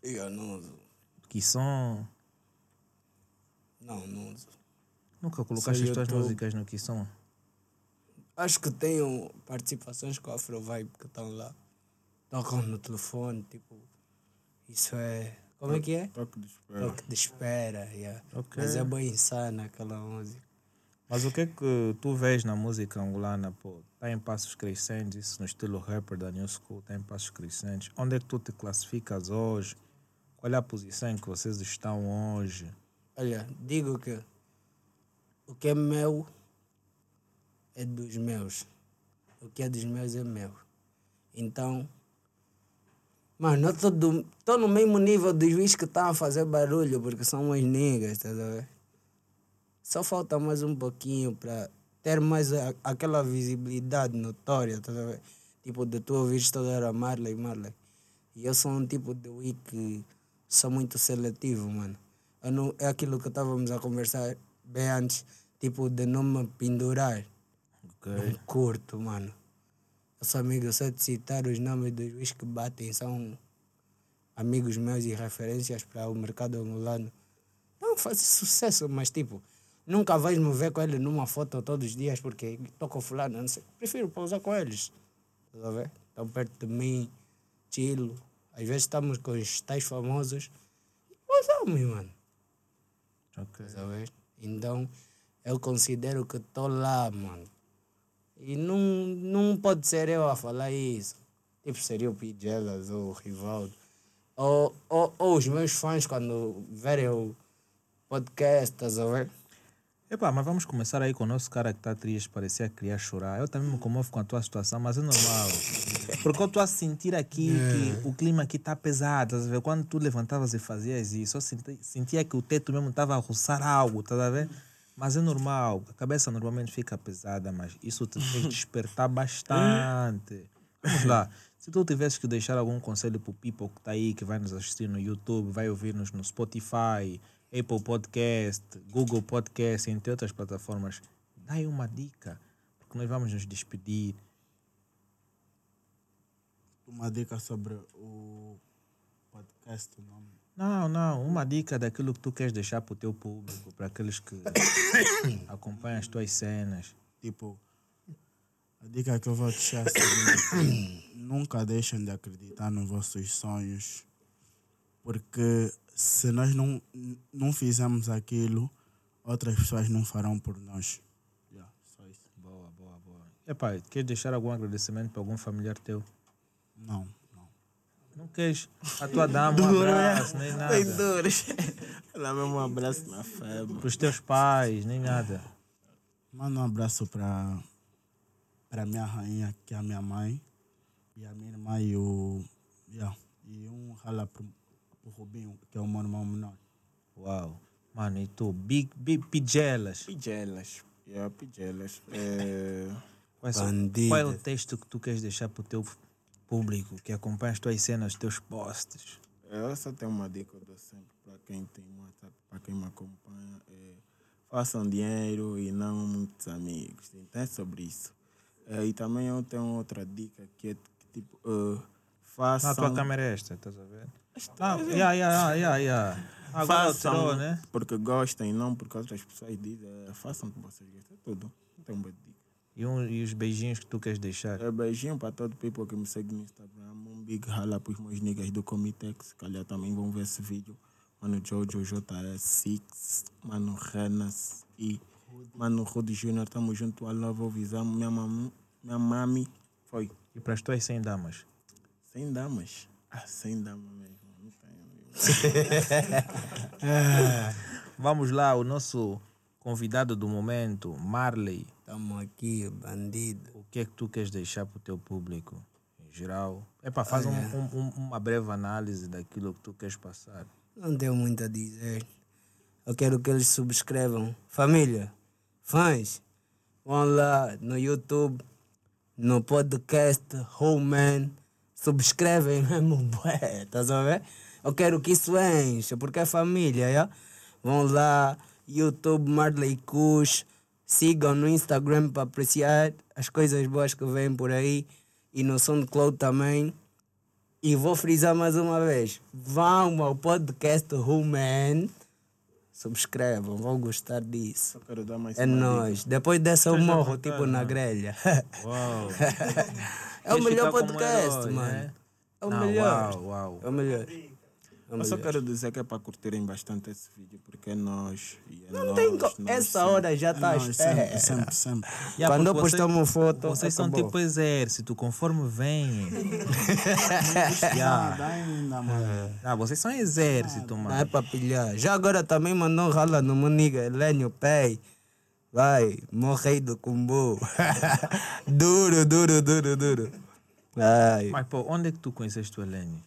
Eu não uso. Que som? Não, não uso. Nunca colocaste as tuas YouTube. músicas no que som? Acho que tenho participações com a Afro Vibe que estão lá. Tocam no telefone, tipo. Isso é. Como é que é? Toque de espera. Toque de espera, yeah. Ok. Mas é bem insana aquela música. Mas o que é que tu vês na música angolana, pô? Está em passos crescentes, isso no estilo rapper da New School, está em passos crescentes. Onde é que tu te classificas hoje? Qual é a posição em que vocês estão hoje? Olha, digo que o que é meu é dos meus. O que é dos meus é meu. Então, mano, eu do, tô no mesmo nível dos juízes que estão a fazer barulho, porque são umas niggas, tá ver? Só falta mais um pouquinho para ter mais a- aquela visibilidade notória, tá ver? Tipo, de tu ouvires toda hora Marley, Marley. E eu sou um tipo de Wii que sou muito seletivo, mano. Eu não, é aquilo que estávamos a conversar bem antes, tipo, de não me pendurar. Ok? Não curto, mano. Eu sou amigo, só de citar os nomes dos juízes que batem, são amigos meus e referências para o mercado angolano. Não faz sucesso, mas tipo, nunca vais me ver com ele numa foto todos os dias porque estou com fulano, não sei. Prefiro pousar com eles. Estás a ver? Estão perto de mim, chilo. Às vezes estamos com os tais famosos. Pousamos, mano. Ok. Estás a ver? Então, eu considero que estou lá, mano. E não, não pode ser eu a falar isso. Tipo, seria o Pigelas ou o Rivaldo. Ou, ou, ou os meus fãs, quando verem o podcast, estás a ver? Epá, mas vamos começar aí com o nosso cara que está triste, parecia querer chorar. Eu também me comovo com a tua situação, mas é normal. Porque eu estou a sentir aqui que o clima aqui está pesado. Estás a ver? Quando tu levantavas e fazias isso, eu senti, sentia que o teto mesmo estava a roçar algo, estás a ver? Mas é normal. A cabeça normalmente fica pesada, mas isso te fez despertar bastante. Vamos lá. Se tu tivesses que deixar algum conselho para o people que está aí, que vai nos assistir no YouTube, vai ouvir-nos no Spotify, Apple Podcast, Google Podcast, entre outras plataformas, dá aí uma dica, porque nós vamos nos despedir. Uma dica sobre o podcast, o nome. Não, não, uma dica daquilo que tu queres deixar para o teu público, para aqueles que acompanham as tuas cenas. Tipo, a dica que eu vou deixar é seguinte: nunca deixem de acreditar nos vossos sonhos, porque se nós não, não fizermos aquilo, outras pessoas não farão por nós. Yeah, só isso. Boa, boa, boa. Epá, queres deixar algum agradecimento para algum familiar teu? Não, não. Queres? A tua dama, um abraço, nem nada. Tem dores. Ela mesmo um abraço na febre. Para os teus pais, nem nada. Manda um abraço para para minha rainha, que é a minha mãe, e a minha irmã e o. Yeah, e um rala pro, pro Rubinho, que é o meu irmão menor. Uau. Mano, e tu? Big, big pigelas. Pigelas. Yeah, pigelas. É... Qual é, qual é o texto que tu queres deixar para o teu público que acompanha as tuas cenas, os teus posts? Eu só tenho uma dica que eu dou sempre para quem tem WhatsApp, para quem me acompanha. É, façam dinheiro e não muitos amigos. Então é sobre isso. É, e também eu tenho outra dica que é que, tipo, uh, Na façam. tua câmera é esta, estás a ver? Ah, yeah, yeah, yeah, yeah. Agora façam alterou, né? porque gostam e não porque outras pessoas dizem. É, façam o que vocês gostam. É tudo. Não tenho uma dica. E, um, e os beijinhos que tu queres deixar? É, beijinho para todo o people que me segue no Instagram. Um big rala para os meus niggas do Comitex. Que aliás também vão ver esse vídeo. Mano Jojo JS6, Mano Renas e Mano Rudy Júnior. Tamo junto. I love you, visamos. Minha, mam, minha mami foi. E para as tuas 100 damas? Sem damas. Ah, sem damas mesmo. Não tenho. Vamos lá, o nosso convidado do momento, Marley. Estamos aqui, bandido. O que é que tu queres deixar para o teu público em geral? Epá, faz um- um- um- uma breve análise daquilo que tu queres passar. Não tenho muito a dizer. Eu quero que eles subscrevam. Família, fãs, vão lá no YouTube, no podcast Homeman. Subscrevem mesmo, bué, estás a ver? Eu quero que isso encha, porque é família, já? Vão lá YouTube Marley Kush. Sigam no Instagram para apreciar as coisas boas que vêm por aí. E no SoundCloud também. E vou frisar mais uma vez: vão ao podcast Human. Subscrevam, vão gostar disso. Só quero dar mais É nóis. Depois dessa eu morro, tipo, na grelha. Uau. É o melhor podcast, herói, mano. né? É o Não, melhor. Uau, uau. É o melhor. É Eu só quero dizer que é para curtirem bastante esse vídeo, porque é nós. E é Não nós, tem nós, Essa hora já tá à Não, sempre, espera. sempre, sempre. Yeah, Quando eu porque postar uma foto, Vocês são acabou. tipo exército, conforme vem. Ah, yeah. mano. ah, vocês são exército, Não é mano. pra pilhar. Já agora também mandou um rala no meu nigga, Helênio Pay. Vai, morrei do combo. duro, duro, duro, duro. Ai, Mas pô, onde é que tu conheceste o Helênio?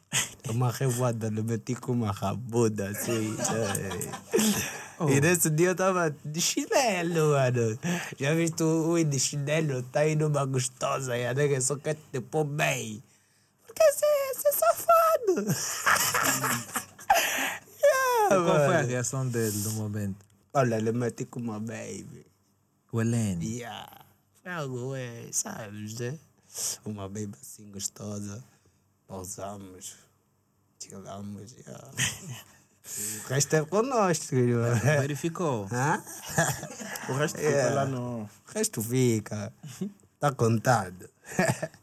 uma revoada, lhe meti com uma rabuda assim. ai. E nesse dia eu tava de chinelo, mano. Já viste o Ui de chinelo? Tá indo uma gostosa e a nega só quer te pôr bem. Porque você é safado. yeah, Qual foi a reação dele no momento? Olha, ele meti com uma baby. O Helênio. Yeah. Algo é, sabes, né? Uma baby assim gostosa. Pausamos. Chegamos, yeah. O resto é conosco, irmão. Verificou. Hã? O resto Yeah. ficou lá no. O resto fica. Tá contado.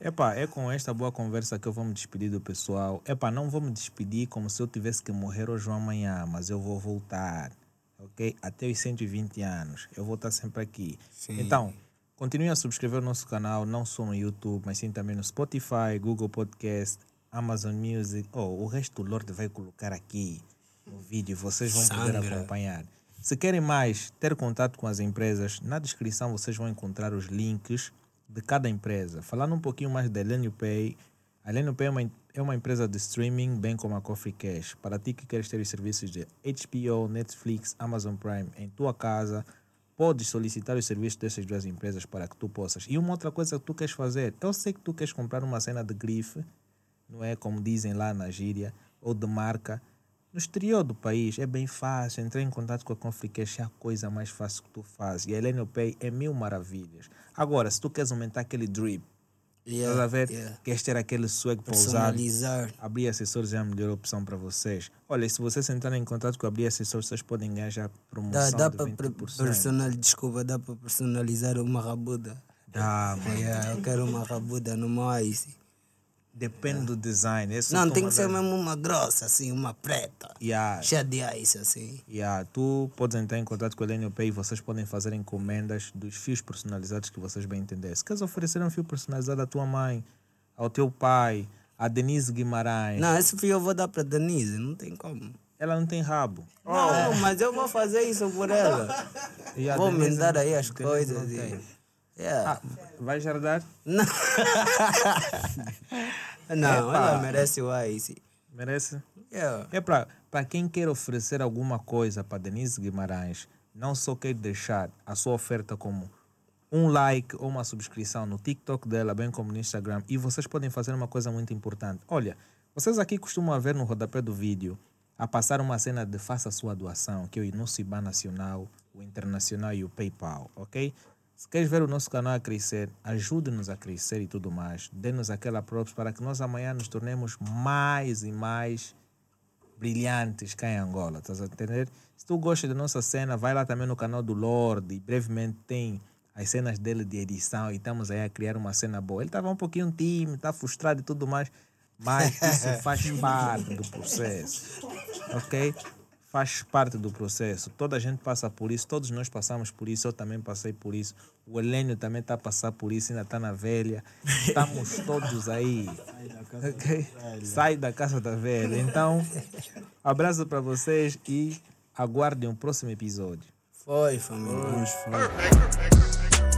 Epá, é com esta boa conversa que eu vou me despedir do pessoal. Epá, não vou me despedir como se eu tivesse que morrer hoje ou amanhã, mas eu vou voltar, ok? Até os 120 anos. Eu vou estar sempre aqui. Sim. Então, continue a subscrever o nosso canal, não só no YouTube, mas sim também no Spotify, Google Podcast, Amazon Music. Oh, o resto o Lorde vai colocar aqui no vídeo, vocês vão poder Sangra. acompanhar. Se querem mais ter contato com as empresas, na descrição vocês vão encontrar os links de cada empresa. Falando um pouquinho mais da Elenio Pay, a Elenio Pay é uma, é uma empresa de streaming, bem como a Coffee Cash. Para ti que queres ter os serviços de HBO, Netflix, Amazon Prime em tua casa, podes solicitar os serviços dessas duas empresas para que tu possas. E uma outra coisa que tu queres fazer, eu sei que tu queres comprar uma cena de grife, não é como dizem lá na gíria, ou de marca. No exterior do país é bem fácil, entrar em contato com a Conflicash é a coisa mais fácil que tu fazes. E a Elenio Pay é mil maravilhas. Agora, se tu queres aumentar aquele drip, estás a ver? yeah. Queres ter aquele swag Personalizar. Abrir Acessórios é a melhor opção para vocês. Olha, se vocês entrarem em contato com Abrir Acessórios, vocês podem ganhar já Dá, promoção dá de para 20%. personal, desculpa, dá para personalizar uma rabuda. Dá, mano. Yeah, eu quero uma rabuda no meu ice. Depende do design. Esse Não, tem que ser mesmo uma grossa, assim, uma preta. Yeah. Cheia de ice, assim. Yeah, tu podes entrar em contato com a Pay e vocês podem fazer encomendas dos fios personalizados que vocês bem entender. Se queres oferecer um fio personalizado à tua mãe, ao teu pai, à Denise Guimarães, Não, esse fio eu vou dar para Denise, não tem como. ela não tem rabo. Não, mas eu vou fazer isso por ela. E a Vou Denise me dar não- aí as coisas. não e- tem. Yeah. Ah, vai jardar? Não, não Epa. ela merece o ice. Merece? Yeah. É para quem quer oferecer alguma coisa para Denise Guimarães, não só quer deixar a sua oferta como um like ou uma subscrição no TikTok dela, bem como no Instagram. E vocês podem fazer uma coisa muito importante. Olha, vocês aqui costumam ver no rodapé do vídeo a passar uma cena de faça sua doação, que é o IBAN nacional, o internacional e o PayPal, ok? Se queres ver o nosso canal a crescer, ajude-nos a crescer e tudo mais. Dê-nos aquela props para que nós amanhã nos tornemos mais e mais brilhantes cá em Angola, estás a entender? Se tu gosta da nossa cena, vai lá também no canal do Lorde e brevemente tem as cenas dele de edição e estamos aí a criar uma cena boa. Ele estava um pouquinho tímido, está frustrado e tudo mais, mas isso faz parte do processo, ok? Faz parte do processo. Toda a gente passa por isso, todos nós passamos por isso, eu também passei por isso. O Helênio também está a passar por isso, ainda está na velha. Estamos todos aí. Sai da casa da velha. Então, abraço para vocês e aguardem o próximo episódio. Foi, família. Vamos, foi.